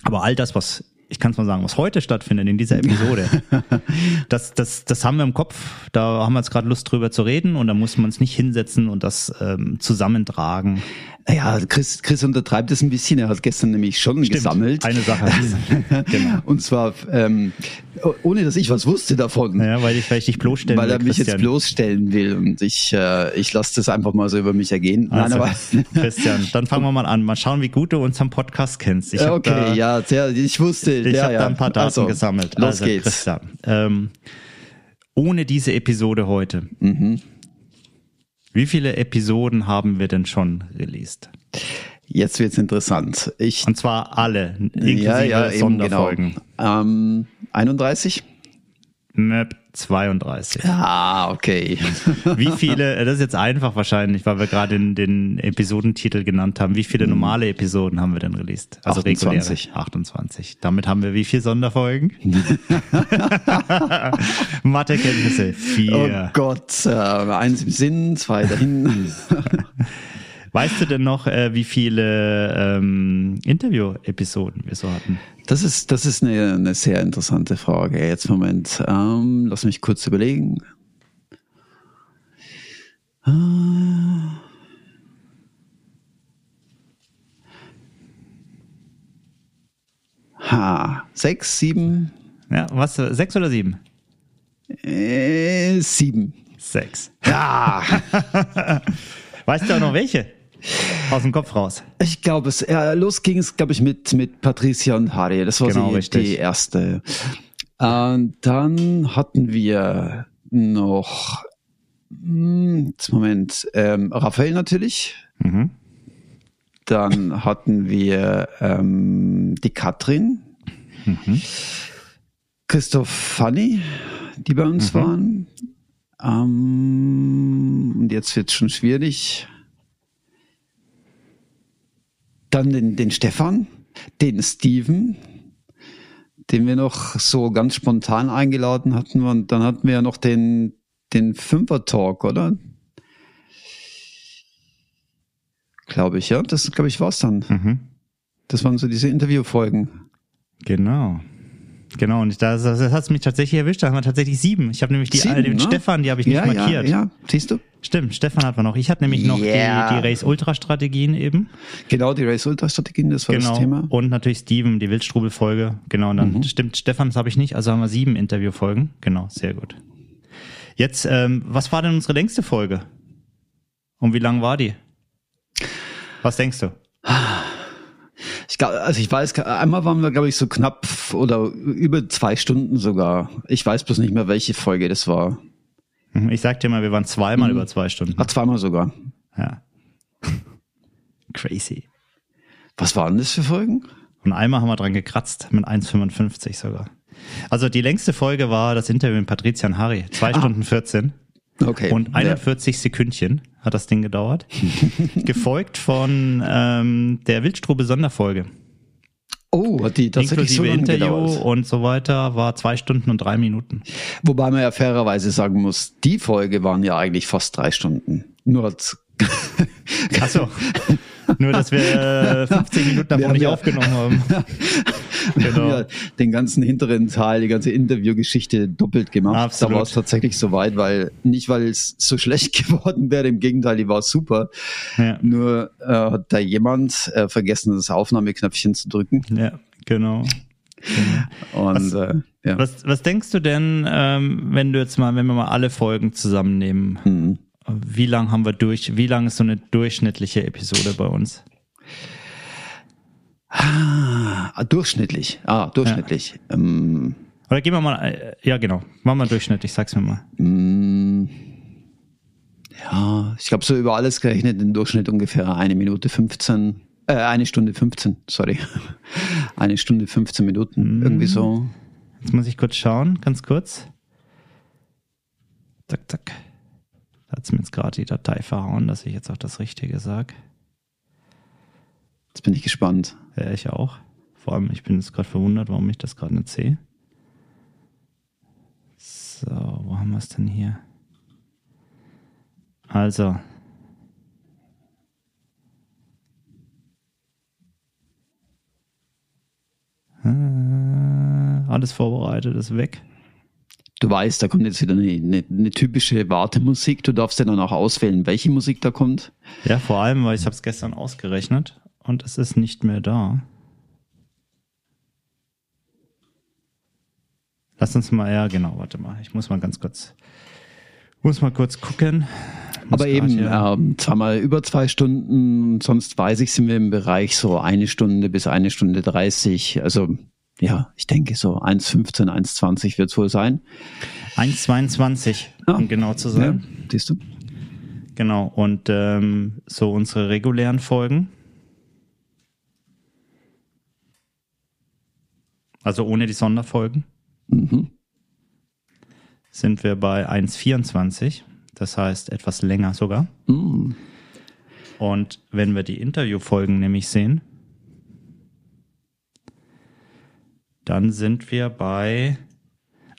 Aber all das, was ich kann es mal sagen, was heute stattfindet in dieser Episode, das, das, das haben wir im Kopf. Da haben wir jetzt gerade Lust drüber zu reden und da muss man es nicht hinsetzen und das ähm, zusammentragen. Ja, Chris, Chris untertreibt es ein bisschen. Er hat gestern nämlich schon Stimmt, gesammelt. Eine Sache. genau. Und zwar ähm, ohne, dass ich was wusste davon. Ja, weil ich, weil ich dich bloßstellen weil er mich Christian. jetzt bloßstellen will und ich, äh, ich lasse das einfach mal so über mich ergehen. Also, Nein, aber Christian, dann fangen wir mal an. Mal schauen, wie gut du unseren Podcast kennst. Ich okay, da, ja, sehr, ich wusste. Ich ja, habe ja. da ein paar Daten also, gesammelt. Los also, geht's. Christian, ähm, ohne diese Episode heute, Mhm. Wie viele Episoden haben wir denn schon released? Jetzt wird's interessant. Ich, Und zwar alle, inklusive ja, ja, eben, Sonderfolgen. genau. Ähm, 31? Möp, 32. Ah, okay. Wie viele, das ist jetzt einfach wahrscheinlich, weil wir gerade den, den Episodentitel genannt haben, wie viele normale Episoden haben wir denn released? Also 28. reguläre. 28. Damit haben wir wie viele Sonderfolgen? Mathekenntnisse, Oh vier. Gott, äh, eins im Sinn, zwei dahin. Weißt du denn noch, äh, wie viele ähm, Interview-Episoden wir so hatten? Das ist, das ist eine, eine sehr interessante Frage. Jetzt Moment, ähm, lass mich kurz überlegen. Ah. Ha, sechs, sieben, Ja, was, sechs oder sieben? äh, sieben. Sechs. Ja, Weißt du auch noch welche? Aus dem Kopf raus. ich glaube es. Ja, los ging es, glaube ich, mit mit Patricia und Harry. Das war Genau, die, die erste. Und dann hatten wir noch, hm, jetzt Moment, ähm, Raphael natürlich. Mhm. Dann hatten wir ähm, die Katrin, Mhm. Christoph Fanny, die bei uns Mhm. waren. Ähm, und jetzt wird es schon schwierig. Dann den, den Stefan, den Steven, den wir noch so ganz spontan eingeladen hatten. Und dann hatten wir ja noch den, den Fünfer-Talk, oder? Glaube ich, ja. Das, glaube ich, war's dann. Mhm. Das waren so diese Interviewfolgen. Genau. Genau, und das, das hat es mich tatsächlich erwischt. Da haben wir tatsächlich sieben. Ich habe nämlich die, Sieben, äh, den ne? Stefan, die habe ich nicht ja, markiert. Ja, ja, siehst du? Stimmt, Stefan hat man noch. Ich hatte nämlich noch Yeah. die, die Race-Ultra-Strategien eben. Genau, die Race Ultra Strategien, das war Genau. das Thema. Und natürlich Steven, die Wildstrubel-Folge. Genau, und dann Mhm. stimmt, Stefan, das habe ich nicht. Also haben wir sieben Interviewfolgen. Genau, sehr gut. Jetzt, ähm, was war denn unsere längste Folge? Und wie lang war die? Was denkst du? Also ich weiß, einmal waren wir, glaube ich, so knapp oder über zwei Stunden sogar. Ich weiß bloß nicht mehr, welche Folge das war. Mhm, Ich sag dir mal, wir waren zweimal über zwei Stunden. Ah, zweimal sogar. Ja. Crazy. Was waren das für Folgen? Und einmal haben wir dran gekratzt, mit 1,55 sogar. Also die längste Folge war das Interview mit Patricia und Harry. Zwei Stunden 14 Okay. und 41 Sekündchen hat das Ding gedauert. Gefolgt von ähm, der Wildstrube-Sonderfolge. Oh, hat die tatsächlich so lange Interview gedauert. und so weiter war zwei Stunden und drei Minuten. Wobei man ja fairerweise sagen muss, die Folge waren ja eigentlich fast drei Stunden. Nur als Achso. Nur, dass wir äh, 15 Minuten davon haben nicht ja- aufgenommen haben. Wir Genau. haben ja den ganzen hinteren Teil, die ganze Interviewgeschichte doppelt gemacht. Absolut. Da war es tatsächlich so weit, weil nicht, weil es so schlecht geworden wäre, im Gegenteil, die war super. Ja. Nur äh, hat da jemand äh, vergessen, das Aufnahmeknöpfchen zu drücken. ja, genau. Und äh, ja. Was, was denkst du denn, ähm, wenn du jetzt mal, wenn wir mal alle Folgen zusammennehmen, Hm. Wie lang haben wir durch, wie lang ist so eine durchschnittliche Episode bei uns? Ah, durchschnittlich. Ah, durchschnittlich. Ähm, Oder gehen wir mal, äh, ja genau, machen wir durchschnittlich, sag's mir mal. mm, ja, ich glaube so über alles gerechnet im Durchschnitt ungefähr eine Minute 15, äh, eine Stunde 15, sorry. Eine Stunde 15 Minuten, irgendwie so. Jetzt muss ich kurz schauen, ganz kurz. Zack, zack. Da hat's mir jetzt gerade die Datei verhauen, dass ich jetzt auch das Richtige sag. Jetzt bin ich gespannt. Ja, ich auch. Vor allem, ich bin jetzt gerade verwundert, warum ich das gerade nicht sehe. So, wo haben wir es denn hier? Also. Äh, alles vorbereitet, ist weg. Du weißt, da kommt jetzt wieder eine, eine, eine typische Wartemusik. Du darfst ja dann auch auswählen, welche Musik da kommt. Ja, vor allem, weil ich habe es gestern ausgerechnet und es ist nicht mehr da. Lass uns mal, ja genau, warte mal, ich muss mal ganz kurz, muss mal kurz gucken. Aber eben, ähm, zweimal über zwei Stunden, sonst weiß ich, sind wir im Bereich so eine Stunde bis eine Stunde dreißig. Also ja, ich denke so 1,15, 1,20 wird es wohl sein. 1,22, ah. um genau zu sein. Ja, siehst du? Genau, und ähm, so unsere regulären Folgen. Also ohne die Sonderfolgen. Mhm. Sind wir bei 1,24. Das heißt etwas länger sogar. Mhm. Und wenn wir die Interviewfolgen nämlich sehen, dann sind wir bei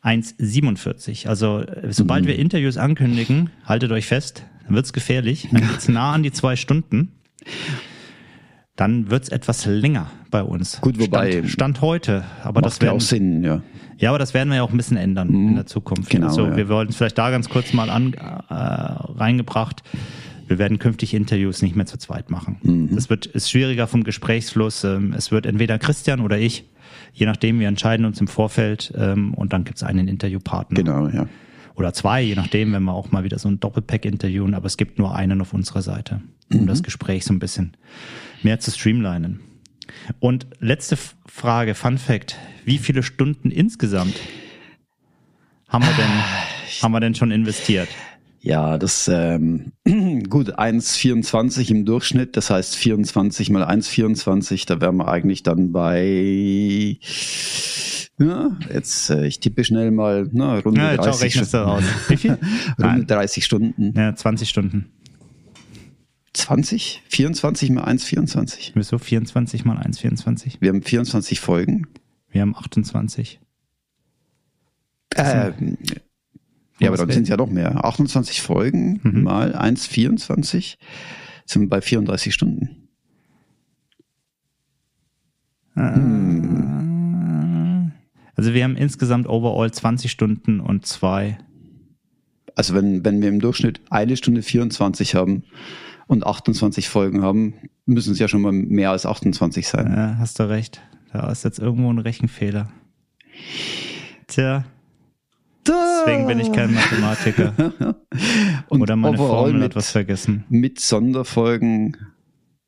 1,47. Also sobald mhm. wir Interviews ankündigen, haltet euch fest, dann wird's gefährlich. Dann geht's nah an die zwei Stunden. Dann wird's etwas länger bei uns. Gut, wobei Stand, Stand heute, aber das wäre auch Sinn, ja. Ja, aber das werden wir ja auch ein bisschen ändern mhm. in der Zukunft. Genau, also ja. wir wollten es vielleicht da ganz kurz mal an, äh, reingebracht. Wir werden künftig Interviews nicht mehr zu zweit machen. Mhm. Das wird ist schwieriger vom Gesprächsfluss. Ähm, es wird entweder Christian oder ich Je nachdem, wir entscheiden uns im Vorfeld ähm, und dann gibt es einen Interviewpartner. Genau, ja. Oder zwei, je nachdem, wenn wir auch mal wieder so ein Doppelpack interviewen, aber es gibt nur einen auf unserer Seite, um mhm. das Gespräch so ein bisschen mehr zu streamlinen. Und letzte Frage, Fun Fact, wie viele Stunden insgesamt haben wir denn, haben wir denn schon investiert? Ja, das ähm, gut 1,24 im Durchschnitt, das heißt 24 mal 1,24, da wären wir eigentlich dann bei ja, jetzt äh, ich tippe schnell mal, na, Runde ja, 30 Stunden. Aus. Wie viel? Runde 30 Stunden. Ja, 20 Stunden. 20? 24 mal 1,24. Wieso 24 mal 1,24? Wir haben 24 Folgen. Wir haben 28. Äh, ja, aber dann sind es ja noch mehr. 28 Folgen mhm. mal 1,24 sind wir bei 34 Stunden. Hm. Also wir haben insgesamt overall 20 Stunden und zwei. Also wenn, wenn wir im Durchschnitt eine Stunde 24 haben und 28 Folgen haben, müssen es ja schon mal mehr als 28 sein. Ja, hast du recht. Da ist jetzt irgendwo ein Rechenfehler. Tja. Deswegen bin ich kein Mathematiker. Und Oder meine Formel hat was vergessen. Mit Sonderfolgen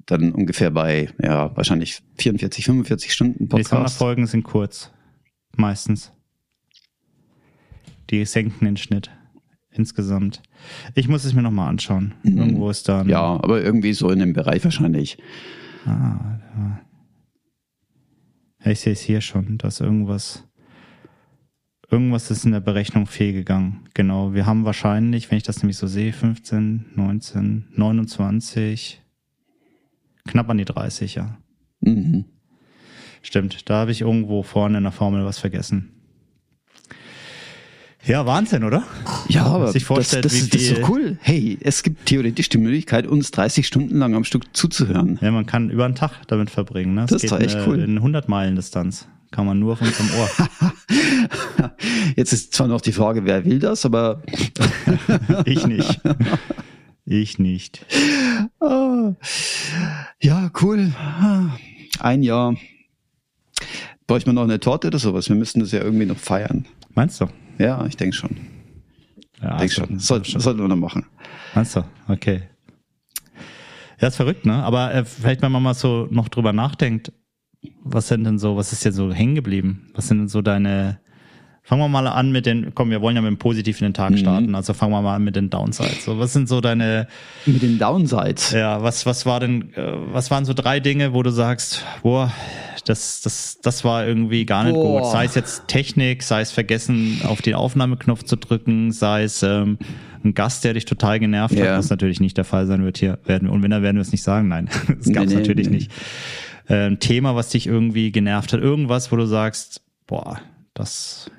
dann ungefähr bei, ja, wahrscheinlich 44, 45 Stunden Podcast. Die Sonderfolgen sind kurz. Meistens. Die senken den Schnitt. Insgesamt. Ich muss es mir nochmal anschauen. Mhm. Irgendwo ist da. Ja, aber irgendwie so in dem Bereich wahrscheinlich. Ah, ja. Ich sehe es hier schon, dass irgendwas irgendwas ist in der Berechnung fehlgegangen. Genau, wir haben wahrscheinlich, wenn ich das nämlich so sehe, 15, 19, 29, knapp an die 30, ja. Mhm. Stimmt, da habe ich irgendwo vorne in der Formel was vergessen. Ja, Wahnsinn, oder? Ja, aber das, das, das, ist, das ist so cool. Hey, es gibt theoretisch die Möglichkeit, uns 30 Stunden lang am Stück zuzuhören. Ja, man kann über einen Tag damit verbringen. Ne? Das, das ist doch echt eine, cool. In 100 Meilen Distanz. Kann man nur auf unserem Ohr. Jetzt ist zwar noch die Frage, wer will das, aber ich nicht. Ich nicht. Ah. Ja, cool. Ein Jahr. Bräuchte man noch eine Torte oder sowas? Wir müssten das ja irgendwie noch feiern. Meinst du? Ja, ich denke schon. Ja, denk schon. Soll, sollten wir noch machen. Meinst du? Okay. Ja, ist verrückt, ne? Aber äh, vielleicht, wenn man mal so noch drüber nachdenkt, was sind denn so, was ist dir so hängen geblieben? Was sind denn so deine, fangen wir mal an mit den, komm, wir wollen ja mit dem Positiv in den Tag mhm. starten, also fangen wir mal an mit den Downsides. So, was sind so deine, mit den Downsides? Ja, was, was war denn, äh, was waren so drei Dinge, wo du sagst, boah, das, das, das war irgendwie gar nicht boah. gut. Sei es jetzt Technik, sei es vergessen, auf den Aufnahmeknopf zu drücken, sei es, ähm, ein Gast, der dich total genervt ja. hat, was natürlich nicht der Fall sein wird hier werden. Und wenn, dann werden wir es nicht sagen. Nein, das gab es nee, natürlich nee. nicht äh, ein Thema, was dich irgendwie genervt hat, irgendwas, wo du sagst, boah, das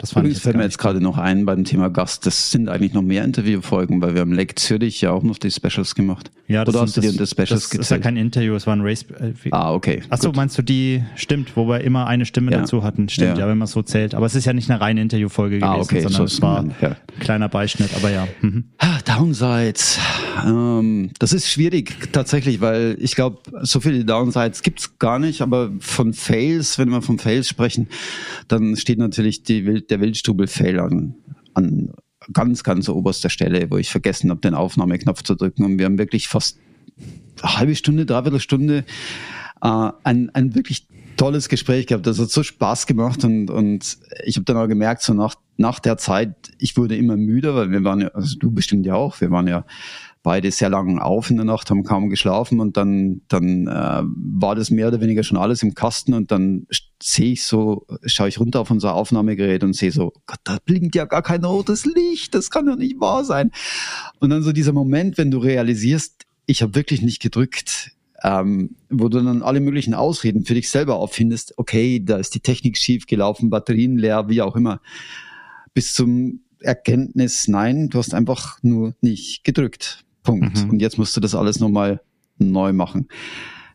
Das fand Übrigens fällt mir jetzt gerade noch ein beim Thema Gast. Das sind eigentlich noch mehr Interviewfolgen, weil wir haben Lake Zürich ja auch noch die Specials gemacht. Ja, das Oder hast du dir das- Specials Das ist ja kein Interview, es war ein Race. Äh, Ah, okay. Achso, Gut. meinst du die, stimmt, wo wir immer eine Stimme Ja. dazu hatten. Stimmt, ja. Ja. wenn man es so zählt. Aber es ist ja nicht eine reine Interviewfolge gewesen, Ah, okay, sondern so es war gemeint, ja. ein kleiner Beischnitt, aber ja. Mhm. Ah, Downsides. Ähm, das ist schwierig tatsächlich, weil ich glaube, so viele Downsides gibt's gar nicht, aber von Fails, wenn wir von Fails sprechen, dann steht natürlich die Wild, der Wildstubel-Fail an, an ganz, ganz oberster Stelle, wo ich vergessen habe, den Aufnahmeknopf zu drücken. Und wir haben wirklich fast eine halbe Stunde, dreiviertel Stunde äh, ein, ein wirklich tolles Gespräch gehabt. Das hat so Spaß gemacht und, und ich habe dann auch gemerkt, so nach, nach der Zeit, ich wurde immer müder, weil wir waren ja, also du bestimmt ja auch, wir waren ja beide sehr lang auf in der Nacht, haben kaum geschlafen und dann, dann äh, war das mehr oder weniger schon alles im Kasten und dann sehe ich so, schaue ich runter auf unser Aufnahmegerät und sehe so, Gott, da blinkt ja gar kein rotes Licht, das kann doch nicht wahr sein. Und dann so dieser Moment, wenn du realisierst, ich habe wirklich nicht gedrückt, ähm, wo du dann alle möglichen Ausreden für dich selber auffindest, okay, da ist die Technik schief gelaufen, Batterien leer, wie auch immer, bis zum Erkenntnis, nein, du hast einfach nur nicht gedrückt. Punkt. Mhm. Und jetzt musst du das alles nochmal neu machen.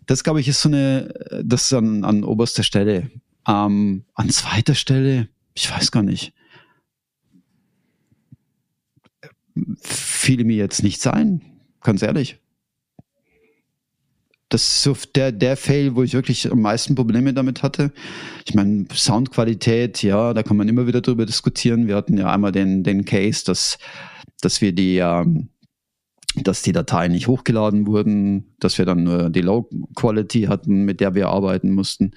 Das, glaube ich, ist so eine, das ist an, an oberster Stelle. Ähm, an zweiter Stelle, ich weiß gar nicht. Fiel mir jetzt nicht sein, ganz ehrlich. Das ist so der, der Fail, wo ich wirklich am meisten Probleme damit hatte. Ich meine, Soundqualität, ja, da kann man immer wieder drüber diskutieren. Wir hatten ja einmal den, den Case, dass, dass wir die, ähm, dass die Dateien nicht hochgeladen wurden, dass wir dann nur die Low Quality hatten, mit der wir arbeiten mussten.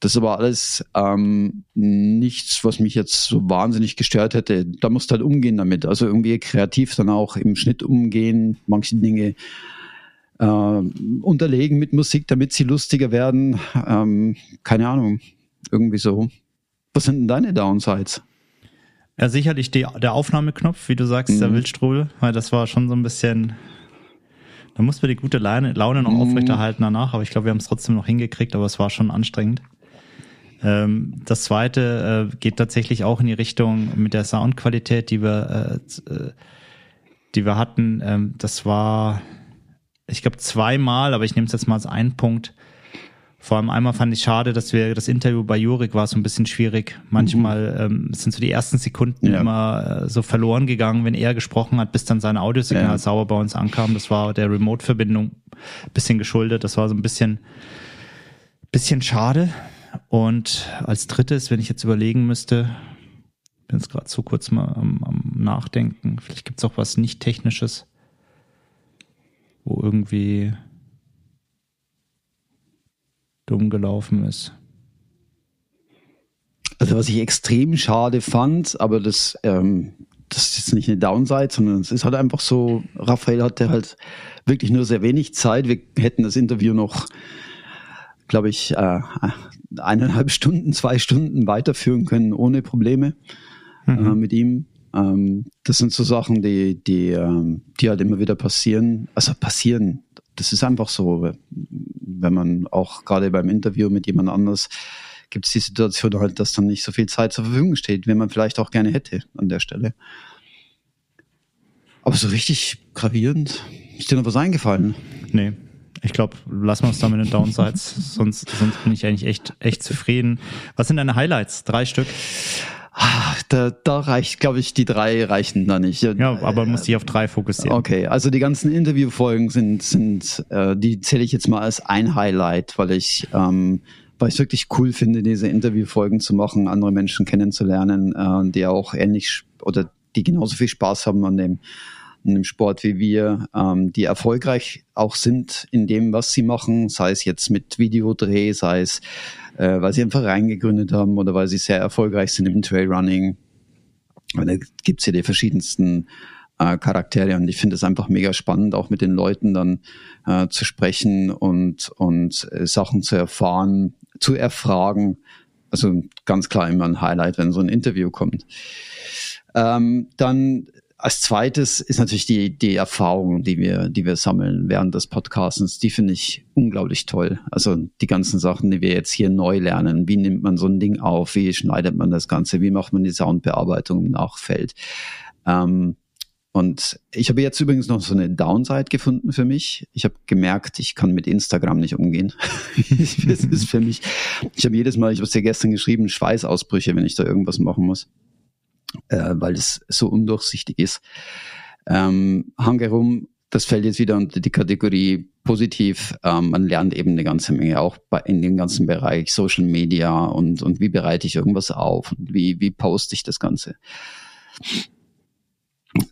Das aber alles ähm, nichts, was mich jetzt so wahnsinnig gestört hätte. Da musst du halt umgehen damit. Also irgendwie kreativ dann auch im Schnitt umgehen, manche Dinge äh, unterlegen mit Musik, damit sie lustiger werden. Ähm, keine Ahnung, irgendwie so. Was sind denn deine Downsides? Ja, sicherlich die, der Aufnahmeknopf, wie du sagst, der Mhm. Wildstrudel, weil das war schon so ein bisschen, da mussten wir die gute Laune, Laune noch Mhm. aufrechterhalten danach, aber ich glaube, wir haben es trotzdem noch hingekriegt, aber es war schon anstrengend. Ähm, das zweite äh, geht tatsächlich auch in die Richtung mit der Soundqualität, die wir, äh, äh, die wir hatten. Ähm, das war, ich glaube, zweimal, aber ich nehme es jetzt mal als einen Punkt. Vor allem einmal fand ich schade, dass wir das Interview bei Jurik war so ein bisschen schwierig. Manchmal ähm, sind so die ersten Sekunden Ja. immer äh, so verloren gegangen, wenn er gesprochen hat, bis dann sein Audiosignal Ja. sauber bei uns ankam. Das war der Remote-Verbindung bisschen geschuldet. Das war so ein bisschen, bisschen schade. Und als drittes, wenn ich jetzt überlegen müsste, bin jetzt gerade so kurz mal am, am Nachdenken, vielleicht gibt's auch was nicht Technisches, wo irgendwie dumm gelaufen ist. Also was ich extrem schade fand, aber das, ähm, das ist jetzt nicht eine Downside, sondern es ist halt einfach so, Raphael hatte halt wirklich nur sehr wenig Zeit. Wir hätten das Interview noch, glaube ich, äh, eineinhalb Stunden, zwei Stunden weiterführen können, ohne Probleme äh, mit ihm. Ähm, das sind so Sachen, die, die, ähm, die halt immer wieder passieren. Also passieren. Das ist einfach so, wenn man auch gerade beim Interview mit jemand anders gibt es die Situation halt, dass dann nicht so viel Zeit zur Verfügung steht, wie man vielleicht auch gerne hätte an der Stelle. Aber so richtig gravierend, ist dir noch was eingefallen? Nee, ich glaube, lassen wir uns da mit den Downsides, sonst, sonst bin ich eigentlich echt, echt zufrieden. Was sind deine Highlights? Drei Stück? Ah, Da, da reicht, glaube ich, die drei reichen da nicht. Ja, aber man muss dich auf drei fokussieren. Okay, also die ganzen Interviewfolgen sind, sind äh, die zähle ich jetzt mal als ein Highlight, weil ich, ähm, weil ich wirklich cool finde, diese Interviewfolgen zu machen, andere Menschen kennenzulernen, äh, die auch ähnlich oder die genauso viel Spaß haben an dem, an dem Sport wie wir, ähm, die erfolgreich auch sind in dem, was sie machen, sei es jetzt mit Videodreh, sei es, äh, weil sie einen Verein gegründet haben oder weil sie sehr erfolgreich sind im Trailrunning. Und da gibt's ja die verschiedensten äh, Charaktere und ich finde es einfach mega spannend, auch mit den Leuten dann äh, zu sprechen und, und äh, Sachen zu erfahren, zu erfragen. Also ganz klar immer ein Highlight, wenn so ein Interview kommt. Ähm, dann als zweites ist natürlich die, die Erfahrung, die wir, die wir sammeln während des Podcastens. Die finde ich unglaublich toll. Also die ganzen Sachen, die wir jetzt hier neu lernen. Wie nimmt man so ein Ding auf? Wie schneidet man das Ganze? Wie macht man die Soundbearbeitung im Nachfeld? Ähm, und ich habe jetzt übrigens noch so eine Downside gefunden für mich. Ich habe gemerkt, ich kann mit Instagram nicht umgehen. das ist für mich, ich habe jedes Mal, ich habe es dir gestern geschrieben, Schweißausbrüche, wenn ich da irgendwas machen muss äh, weil es so undurchsichtig ist. Ähm, Hangerum, das fällt jetzt wieder unter die Kategorie positiv. Ähm, man lernt eben eine ganze Menge auch bei, in dem ganzen Bereich Social Media und, und wie bereite ich irgendwas auf und wie, wie poste ich das Ganze.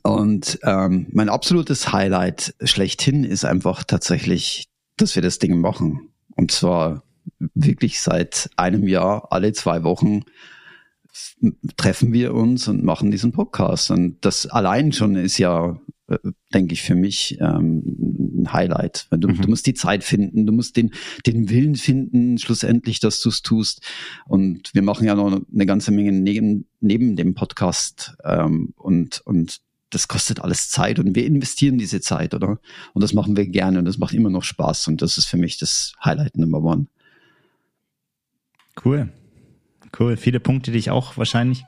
Und ähm, mein absolutes Highlight schlechthin ist einfach tatsächlich, dass wir das Ding machen. Und zwar wirklich seit einem Jahr, alle zwei Wochen treffen wir uns und machen diesen Podcast. Und das allein schon ist ja, äh, denke ich, für mich ähm, ein Highlight. Du, mhm. du musst die Zeit finden, du musst den, den Willen finden, schlussendlich, dass du es tust. Und wir machen ja noch eine ganze Menge neben, neben dem Podcast. Ähm, und, und das kostet alles Zeit und wir investieren diese Zeit, oder? Und das machen wir gerne und das macht immer noch Spaß. Und das ist für mich das Highlight Number One. Cool. Cool, viele Punkte, die ich auch wahrscheinlich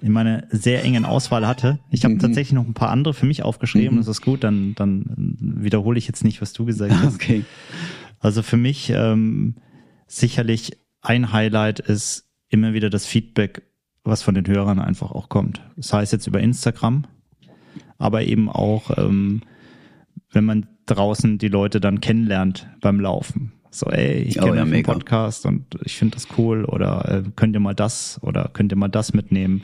in meiner sehr engen Auswahl hatte. Ich habe mhm. tatsächlich noch ein paar andere für mich aufgeschrieben. Mhm. Das ist gut, dann, dann wiederhole ich jetzt nicht, was du gesagt hast. Okay. Also für mich ähm, sicherlich ein Highlight ist immer wieder das Feedback, was von den Hörern einfach auch kommt. Das heißt jetzt über Instagram, aber eben auch, ähm, wenn man draußen die Leute dann kennenlernt beim Laufen. So, ey, ich kenne oh, ja, einen Podcast und ich finde das cool oder äh, könnt ihr mal das oder könnt ihr mal das mitnehmen.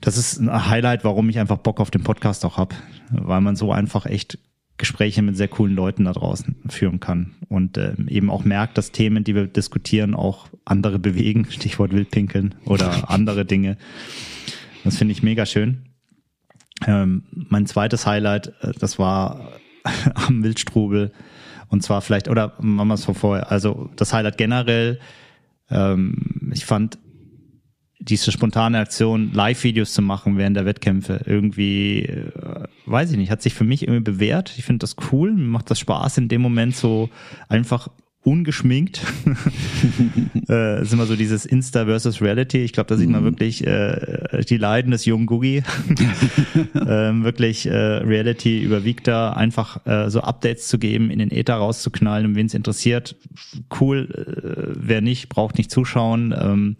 Das ist ein Highlight, warum ich einfach Bock auf den Podcast auch hab, weil man so einfach echt Gespräche mit sehr coolen Leuten da draußen führen kann und äh, eben auch merkt, dass Themen, die wir diskutieren, auch andere bewegen, Stichwort Wildpinkeln oder andere Dinge. Das finde ich mega schön. Ähm, mein zweites Highlight, äh, das war am Wildstrubel und zwar vielleicht, oder machen wir es von vorher, also das Highlight generell, ähm, ich fand diese spontane Aktion, Live-Videos zu machen während der Wettkämpfe, irgendwie, äh, weiß ich nicht, hat sich für mich irgendwie bewährt. Ich finde das cool, macht das Spaß in dem Moment so einfach ungeschminkt. äh, ist immer so dieses Insta versus Reality. Ich glaube, da sieht man mhm. wirklich äh, die Leiden des jungen Googie. ähm, wirklich äh, Reality überwiegt da, einfach äh, so Updates zu geben, in den Ether rauszuknallen, um wen es interessiert. Cool, äh, wer nicht, braucht nicht zuschauen. Ähm,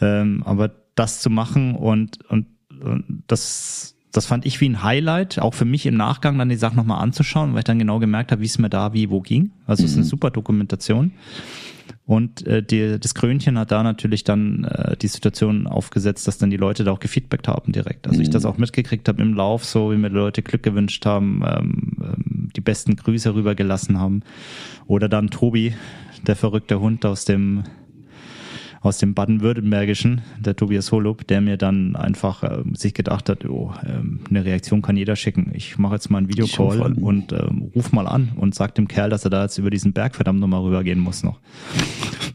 ähm, aber das zu machen und, und, und das das fand ich wie ein Highlight, auch für mich im Nachgang dann die Sachen nochmal anzuschauen, weil ich dann genau gemerkt habe, wie es mir da wie wo ging. Also es ist eine mhm. super Dokumentation. Und äh, die, das Krönchen hat da natürlich dann äh, die Situation aufgesetzt, dass dann die Leute da auch gefeedbackt haben direkt. Also mhm. ich das auch mitgekriegt habe im Lauf, so wie mir die Leute Glück gewünscht haben, ähm, ähm, die besten Grüße rübergelassen haben. Oder dann Tobi, der verrückte Hund aus dem aus dem Baden-Württembergischen, der Tobias Holub, der mir dann einfach äh, sich gedacht hat, oh, ähm, eine Reaktion kann jeder schicken. Ich mache jetzt mal einen Videocall und ähm, ruf mal an und sag dem Kerl, dass er da jetzt über diesen Berg verdammt nochmal rübergehen muss noch.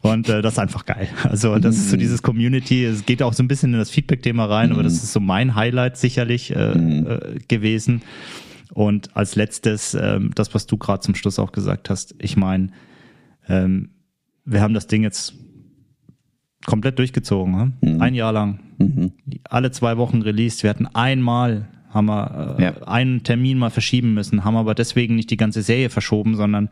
Und äh, das ist einfach geil. Also das ist so mhm. dieses Community, es geht auch so ein bisschen in das Feedback-Thema rein, aber das mhm. ist so mein Highlight sicherlich äh, mhm. äh, gewesen. Und als letztes, ähm, das, was du gerade zum Schluss auch gesagt hast, ich meine, ähm, wir haben das Ding jetzt komplett durchgezogen. Ne? Mhm. Ein Jahr lang. Mhm. Alle zwei Wochen released. Wir hatten einmal, haben wir äh, ja. einen Termin mal verschieben müssen, haben aber deswegen nicht die ganze Serie verschoben, sondern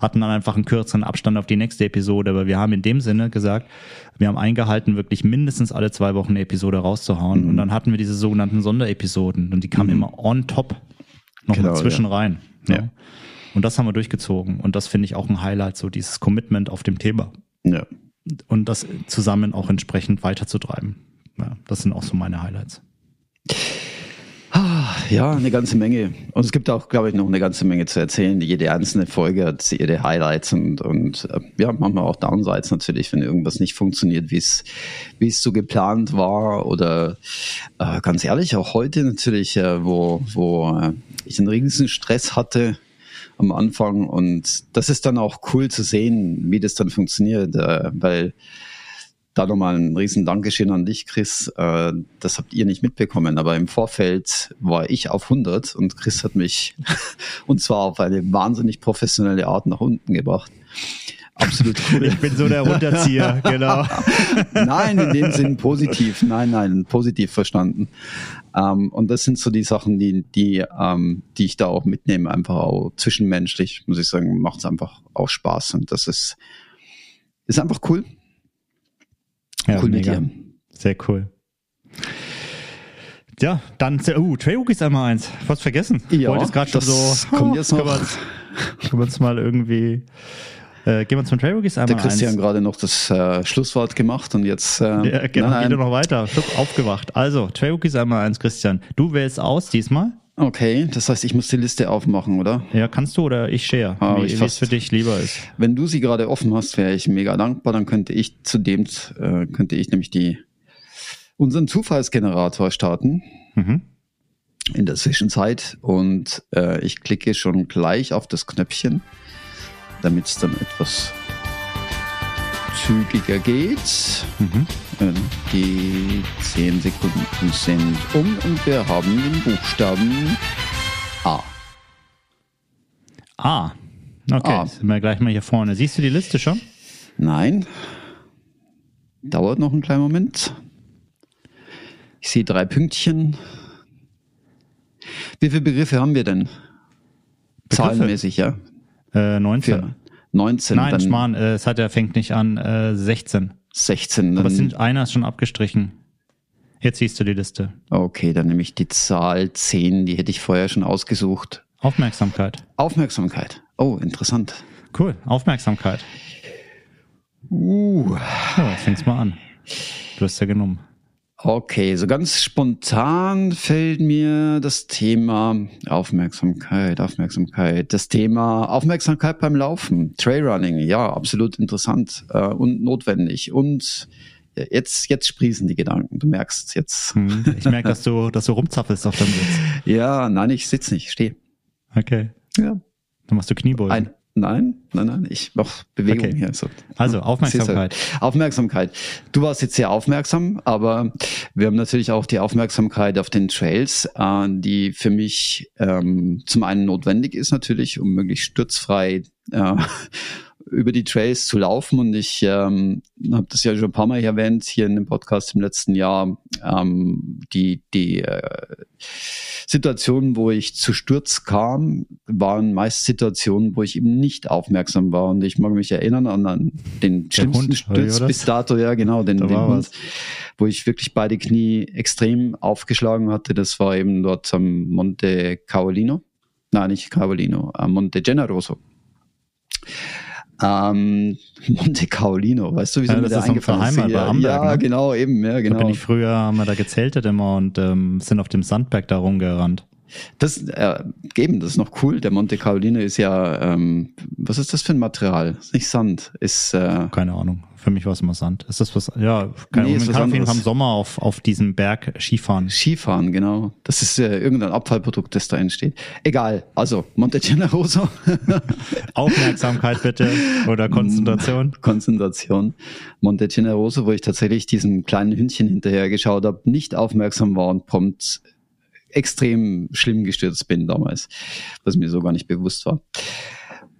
hatten dann einfach einen kürzeren Abstand auf die nächste Episode. Aber wir haben in dem Sinne gesagt, wir haben eingehalten, wirklich mindestens alle zwei Wochen eine Episode rauszuhauen. Mhm. Und dann hatten wir diese sogenannten Sonderepisoden und die kamen mhm. immer on top noch genau, zwischen ja. rein. Ja. ja. Und das haben wir durchgezogen. Und das finde ich auch ein Highlight, so dieses Commitment auf dem Thema. Ja und das zusammen auch entsprechend weiterzutreiben. Ja, das sind auch so meine Highlights. Ah, ja, eine ganze Menge. Und es gibt auch, glaube ich, noch eine ganze Menge zu erzählen. Jede einzelne Folge hat ihre Highlights und, und äh, ja, manchmal auch Downsides natürlich, wenn irgendwas nicht funktioniert, wie es wie es so geplant war. Oder äh, ganz ehrlich, auch heute natürlich, äh, wo, wo äh, ich einen riesigen Stress hatte, am Anfang. Und das ist dann auch cool zu sehen, wie das dann funktioniert, äh, weil da nochmal ein riesen Dankeschön an dich, Chris. Äh, das habt ihr nicht mitbekommen, aber im Vorfeld war ich auf 100 und Chris hat mich, und zwar auf eine wahnsinnig professionelle Art nach unten gebracht. Absolut cool. Ich bin so der Runterzieher, genau. nein, in dem Sinn positiv. Nein, nein, positiv verstanden. Ähm, und das sind so die Sachen, die, die, ähm, die ich da auch mitnehme, einfach auch zwischenmenschlich, muss ich sagen, macht es einfach auch Spaß. Und das ist, ist einfach cool. Ja, cool mega. mit dir. Sehr cool. Ja, dann, uh, Trailbook ist einmal eins. Fast vergessen. Ja, Wollte es gerade schon so. Kommt jetzt noch. Können wir uns mal irgendwie äh, gehen wir zum Trail Rookies einmal Der Christian eins. gerade noch das äh, Schlusswort gemacht und jetzt äh, ja, genau, nein, noch weiter. Schluck aufgewacht. Also, Trail Rookies einmal eins, Christian. Du wählst aus diesmal. Okay, das heißt, ich muss die Liste aufmachen, oder? Ja, kannst du oder ich share, ah, wie es für dich lieber ist. Wenn du sie gerade offen hast, wäre ich mega dankbar. Dann könnte ich zudem, äh, könnte ich nämlich die unseren Zufallsgenerator starten. Mhm. In der Zwischenzeit und äh, ich klicke schon gleich auf das Knöpfchen damit es dann etwas zügiger geht. Mhm. Die 10 Sekunden sind um und wir haben den Buchstaben A. A. Okay, A. sind wir gleich mal hier vorne. Siehst du die Liste schon? Nein. Dauert noch einen kleinen Moment. Ich sehe drei Pünktchen. Wie viele Begriffe haben wir denn? Begriffe? Zahlenmäßig, ja. Äh, 19. 19. Nein, Schmarrn, äh, es hat er fängt nicht an, äh, 16. 16. Aber es sind, einer ist schon abgestrichen. Jetzt siehst du die Liste. Okay, dann nehme ich die Zahl 10, die hätte ich vorher schon ausgesucht. Aufmerksamkeit. Aufmerksamkeit. Oh, interessant. Cool, Aufmerksamkeit. Uh. Ja, jetzt fängst mal an. Du hast ja genommen. Okay, so ganz spontan fällt mir das Thema Aufmerksamkeit, Aufmerksamkeit, das Thema Aufmerksamkeit beim Laufen, Trailrunning, ja, absolut interessant äh, und notwendig und jetzt, jetzt sprießen die Gedanken. Du merkst jetzt. Hm, ich merke, dass du, dass du rumzappelst auf deinem Sitz. Ja, nein, ich sitze nicht, ich stehe. Okay. Ja. Dann machst du Kniebeugen. Ein, Nein, nein, nein, ich mache Bewegung okay. hier. So. Also Aufmerksamkeit. Aufmerksamkeit. Du warst jetzt sehr aufmerksam, aber wir haben natürlich auch die Aufmerksamkeit auf den Trails, äh, die für mich ähm, zum einen notwendig ist natürlich, um möglichst sturzfrei äh, über die Trails zu laufen. Und ich ähm, habe das ja schon ein paar Mal erwähnt hier in dem Podcast im letzten Jahr. Ähm, die die äh, Situationen, wo ich zu Sturz kam, waren meist Situationen, wo ich eben nicht aufmerksam war. Und ich mag mich erinnern an, an den schlimmsten Hund, Sturz bis dato, ja genau, den, den Hund, was. wo ich wirklich beide Knie extrem aufgeschlagen hatte. Das war eben dort am Monte Caolino. Nein, nicht Caolino, am Monte Generoso. Ähm, Monte Caolino, weißt du, wie ja, mir der eingefallen ist? Ja, Amberg, ja ne? genau, eben, ja, genau. Da bin ich früher, haben wir da gezeltet immer und ähm, sind auf dem Sandberg da rumgerannt. Das äh, eben, das ist noch cool. Der Monte Caolino ist ja, ähm, was ist das für ein Material? Ist nicht Sand, ist äh, keine Ahnung. Für mich war es immer Sand. Ist das was? Ja, keine nee, Ahnung. Man kann auf jeden Fall im Sommer auf auf diesem Berg Skifahren. Skifahren, genau. Das ist äh, irgendein Abfallprodukt, das da entsteht. Egal. Also Monte Generoso. Aufmerksamkeit bitte oder Konzentration. Konzentration. Monte Generoso, wo ich tatsächlich diesem kleinen Hündchen hinterher geschaut habe, nicht aufmerksam war und prompt extrem schlimm gestürzt bin damals, was mir so gar nicht bewusst war.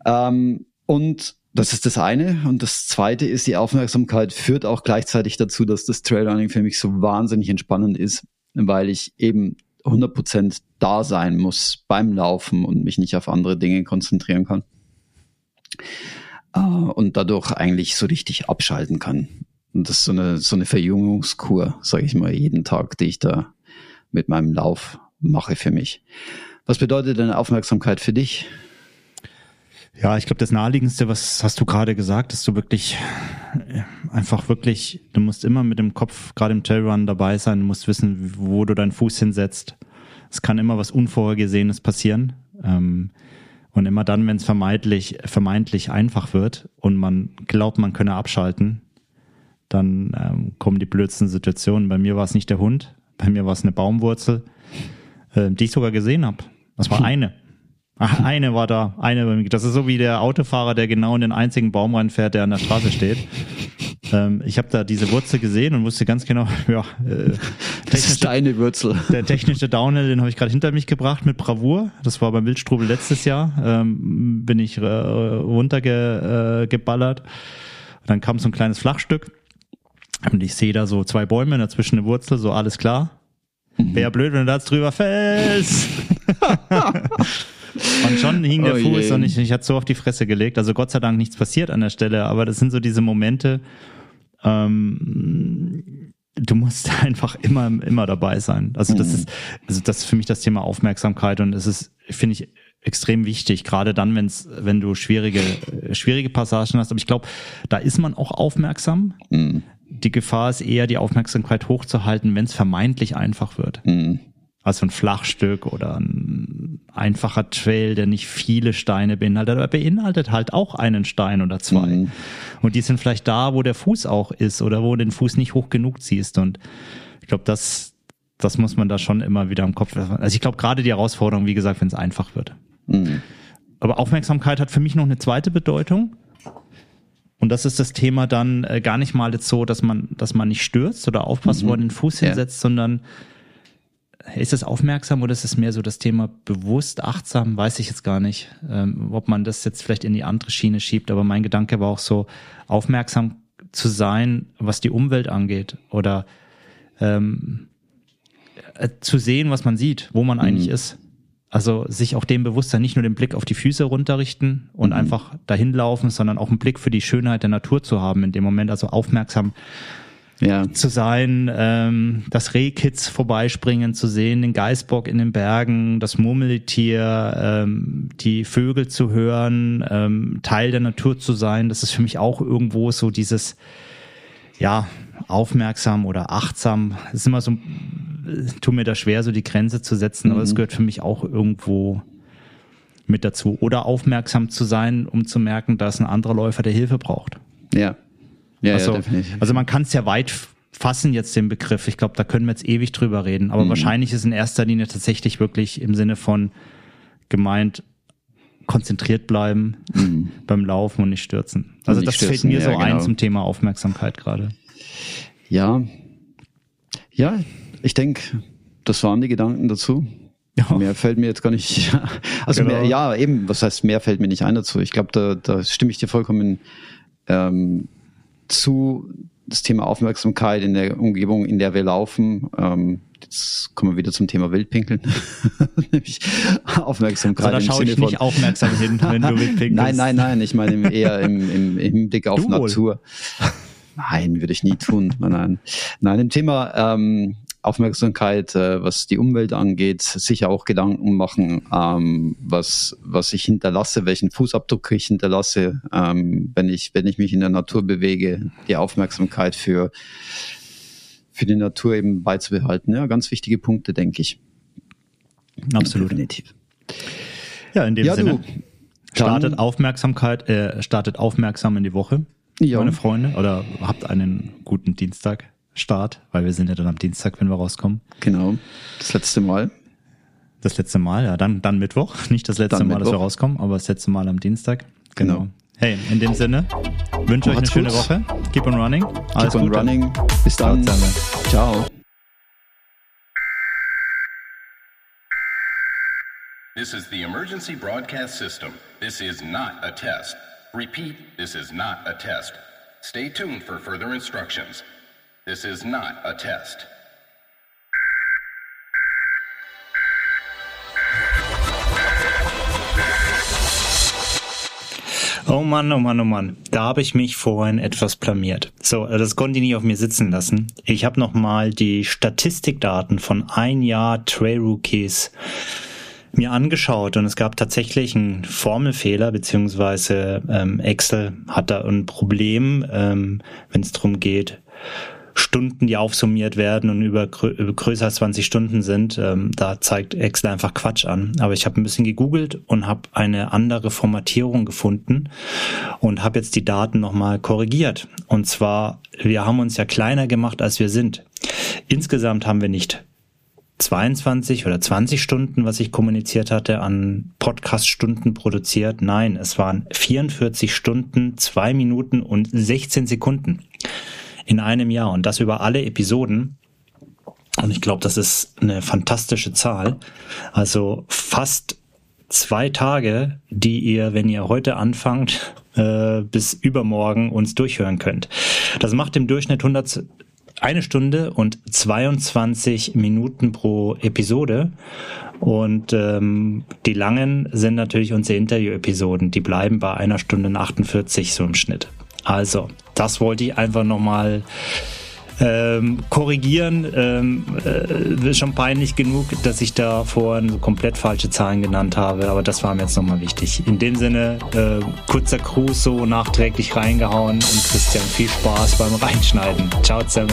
Ähm, und das ist das eine. Und das zweite ist, die Aufmerksamkeit führt auch gleichzeitig dazu, dass das Trailrunning für mich so wahnsinnig entspannend ist, weil ich eben 100% da sein muss beim Laufen und mich nicht auf andere Dinge konzentrieren kann. Äh, und dadurch eigentlich so richtig abschalten kann. Und das ist so eine, so eine Verjüngungskur, sage ich mal, jeden Tag, die ich da mit meinem Lauf mache für mich. Was bedeutet denn Aufmerksamkeit für dich? Ja, ich glaube, das Naheliegendste, was hast du gerade gesagt, dass du wirklich äh, einfach wirklich, du musst immer mit dem Kopf, gerade im Trailrun dabei sein, du musst wissen, wo du deinen Fuß hinsetzt. Es kann immer was Unvorhergesehenes passieren. Ähm, und immer dann, wenn es vermeintlich, vermeintlich einfach wird und man glaubt, man könne abschalten, dann ähm, kommen die blödsten Situationen. Bei mir war es nicht der Hund, bei mir war es eine Baumwurzel, äh, die ich sogar gesehen habe. Das war eine. Ach, eine war da, eine. Das ist so wie der Autofahrer, der genau in den einzigen Baum reinfährt, der an der Straße steht. Ähm, ich habe da diese Wurzel gesehen und wusste ganz genau, ja, äh, das ist deine Wurzel. Der technische Downhill, den habe ich gerade hinter mich gebracht mit Bravour. Das war beim Wildstrubel letztes Jahr. Ähm, bin ich äh, runtergeballert. Äh, dann kam so ein kleines Flachstück und ich sehe da so zwei Bäume dazwischen eine Wurzel, so alles klar. Mhm. Wäre blöd, wenn du da drüber fällst. Und schon hing der oh Fuß je. und ich, ich hatte so auf die Fresse gelegt. Also Gott sei Dank nichts passiert an der Stelle, aber das sind so diese Momente, ähm, du musst einfach immer, immer dabei sein. Also das mhm. ist, also das ist für mich das Thema Aufmerksamkeit und es ist, finde ich, extrem wichtig, gerade dann, wenn's, wenn du schwierige, schwierige Passagen hast. Aber ich glaube, da ist man auch aufmerksam. Mhm. Die Gefahr ist eher, die Aufmerksamkeit hochzuhalten, wenn es vermeintlich einfach wird. Mhm. Also ein Flachstück oder ein einfacher Trail, der nicht viele Steine beinhaltet, aber beinhaltet halt auch einen Stein oder zwei. Mhm. Und die sind vielleicht da, wo der Fuß auch ist oder wo du den Fuß nicht hoch genug ziehst. Und ich glaube, das, das muss man da schon immer wieder im Kopf haben. Also ich glaube, gerade die Herausforderung, wie gesagt, wenn es einfach wird. Mhm. Aber Aufmerksamkeit hat für mich noch eine zweite Bedeutung. Und das ist das Thema dann äh, gar nicht mal jetzt so, dass man, dass man nicht stürzt oder aufpasst, mhm. wo man den Fuß hinsetzt, ja. sondern ist es aufmerksam oder ist es mehr so das Thema bewusst, achtsam, weiß ich jetzt gar nicht, ähm, ob man das jetzt vielleicht in die andere Schiene schiebt, aber mein Gedanke war auch so, aufmerksam zu sein, was die Umwelt angeht oder ähm, äh, zu sehen, was man sieht, wo man eigentlich mhm. ist. Also sich auch dem Bewusstsein nicht nur den Blick auf die Füße runterrichten und mhm. einfach dahin laufen, sondern auch einen Blick für die Schönheit der Natur zu haben in dem Moment, also aufmerksam ja. zu sein, ähm, das Rehkitz vorbeispringen zu sehen, den Geißbock in den Bergen, das Murmeltier, ähm, die Vögel zu hören, ähm, Teil der Natur zu sein, das ist für mich auch irgendwo so dieses, ja, aufmerksam oder achtsam. Es ist immer so, tut mir da schwer, so die Grenze zu setzen, mhm. aber es gehört für mich auch irgendwo mit dazu. Oder aufmerksam zu sein, um zu merken, dass ein anderer Läufer der Hilfe braucht. Ja. Ja, also, ja, definitiv. also man kann es ja weit fassen jetzt den Begriff. Ich glaube, da können wir jetzt ewig drüber reden. Aber mhm. wahrscheinlich ist in erster Linie tatsächlich wirklich im Sinne von gemeint, konzentriert bleiben mhm. beim Laufen und nicht stürzen. Also nicht das stürzen, fällt mir ja, so genau. ein zum Thema Aufmerksamkeit gerade. Ja, ja, ich denke, das waren die Gedanken dazu. Ja. Mehr fällt mir jetzt gar nicht. Also genau. mehr, ja, eben, was heißt mehr fällt mir nicht ein dazu. Ich glaube, da, da stimme ich dir vollkommen ähm, zu das Thema Aufmerksamkeit in der Umgebung, in der wir laufen. Ähm, jetzt kommen wir wieder zum Thema Wildpinkeln. Nämlich Aufmerksamkeit. Also da schaue ich nicht aufmerksam hin, wenn du wildpinkelst. Nein, nein, nein. Ich meine eher im, im, im Blick auf du Natur. Nein, würde ich nie tun. Nein, nein. Nein, im Thema ähm, Aufmerksamkeit, äh, was die Umwelt angeht, sicher auch Gedanken machen, ähm, was, was ich hinterlasse, welchen Fußabdruck ich hinterlasse, ähm, wenn ich, wenn ich mich in der Natur bewege, die Aufmerksamkeit für, für die Natur eben beizubehalten. Ja, ganz wichtige Punkte, denke ich. Absolut. Definitiv. Ja, in dem ja, Sinne. Du, startet Aufmerksamkeit, äh, startet aufmerksam in die Woche, ja. meine Freunde, oder habt einen guten Dienstag. Start, weil wir sind ja dann am Dienstag, wenn wir rauskommen. Genau. Das letzte Mal. Das letzte Mal, ja, dann, dann Mittwoch. Nicht das letzte dann Mal, Mittwoch. dass wir rauskommen, aber das letzte Mal am Dienstag. Genau. genau. Hey, in dem Sinne, wünsche euch eine schöne Woche. Keep on running. Alles Keep on Gute. running. Bis dann. Ciao. This is the emergency broadcast system. This is not a test. Repeat, this is not a test. Stay tuned for further instructions. This is not a test. Oh Mann, oh Mann, oh Mann. Da habe ich mich vorhin etwas blamiert. So, das konnte ich nicht auf mir sitzen lassen. Ich habe nochmal die Statistikdaten von ein Jahr Trail Rookies mir angeschaut und es gab tatsächlich einen Formelfehler, beziehungsweise ähm, Excel hat da ein Problem, ähm, wenn es darum geht, Stunden, die aufsummiert werden und über, größer als 20 Stunden sind, ähm, da zeigt Excel einfach Quatsch an. Aber ich habe ein bisschen gegoogelt und habe eine andere Formatierung gefunden und habe jetzt die Daten nochmal korrigiert. Und zwar, wir haben uns ja kleiner gemacht, als wir sind. Insgesamt haben wir nicht 22 oder 20 Stunden, was ich kommuniziert hatte, an Podcast-Stunden produziert. Nein, es waren 44 Stunden, 2 Minuten und 16 Sekunden in einem Jahr und das über alle Episoden. Und ich glaube, das ist eine fantastische Zahl. Also fast zwei Tage, die ihr, wenn ihr heute anfangt, äh, bis übermorgen uns durchhören könnt. Das macht im Durchschnitt 100, eine Stunde und 22 Minuten pro Episode. Und ähm, die langen sind natürlich unsere Interview-Episoden. Die bleiben bei einer Stunde und 48 so im Schnitt. Also, das wollte ich einfach nochmal ähm, korrigieren. Ähm, äh, ist schon peinlich genug, dass ich da vorhin komplett falsche Zahlen genannt habe, aber das war mir jetzt nochmal wichtig. In dem Sinne, äh, kurzer Gruß so nachträglich reingehauen und Christian, viel Spaß beim Reinschneiden. Ciao zusammen.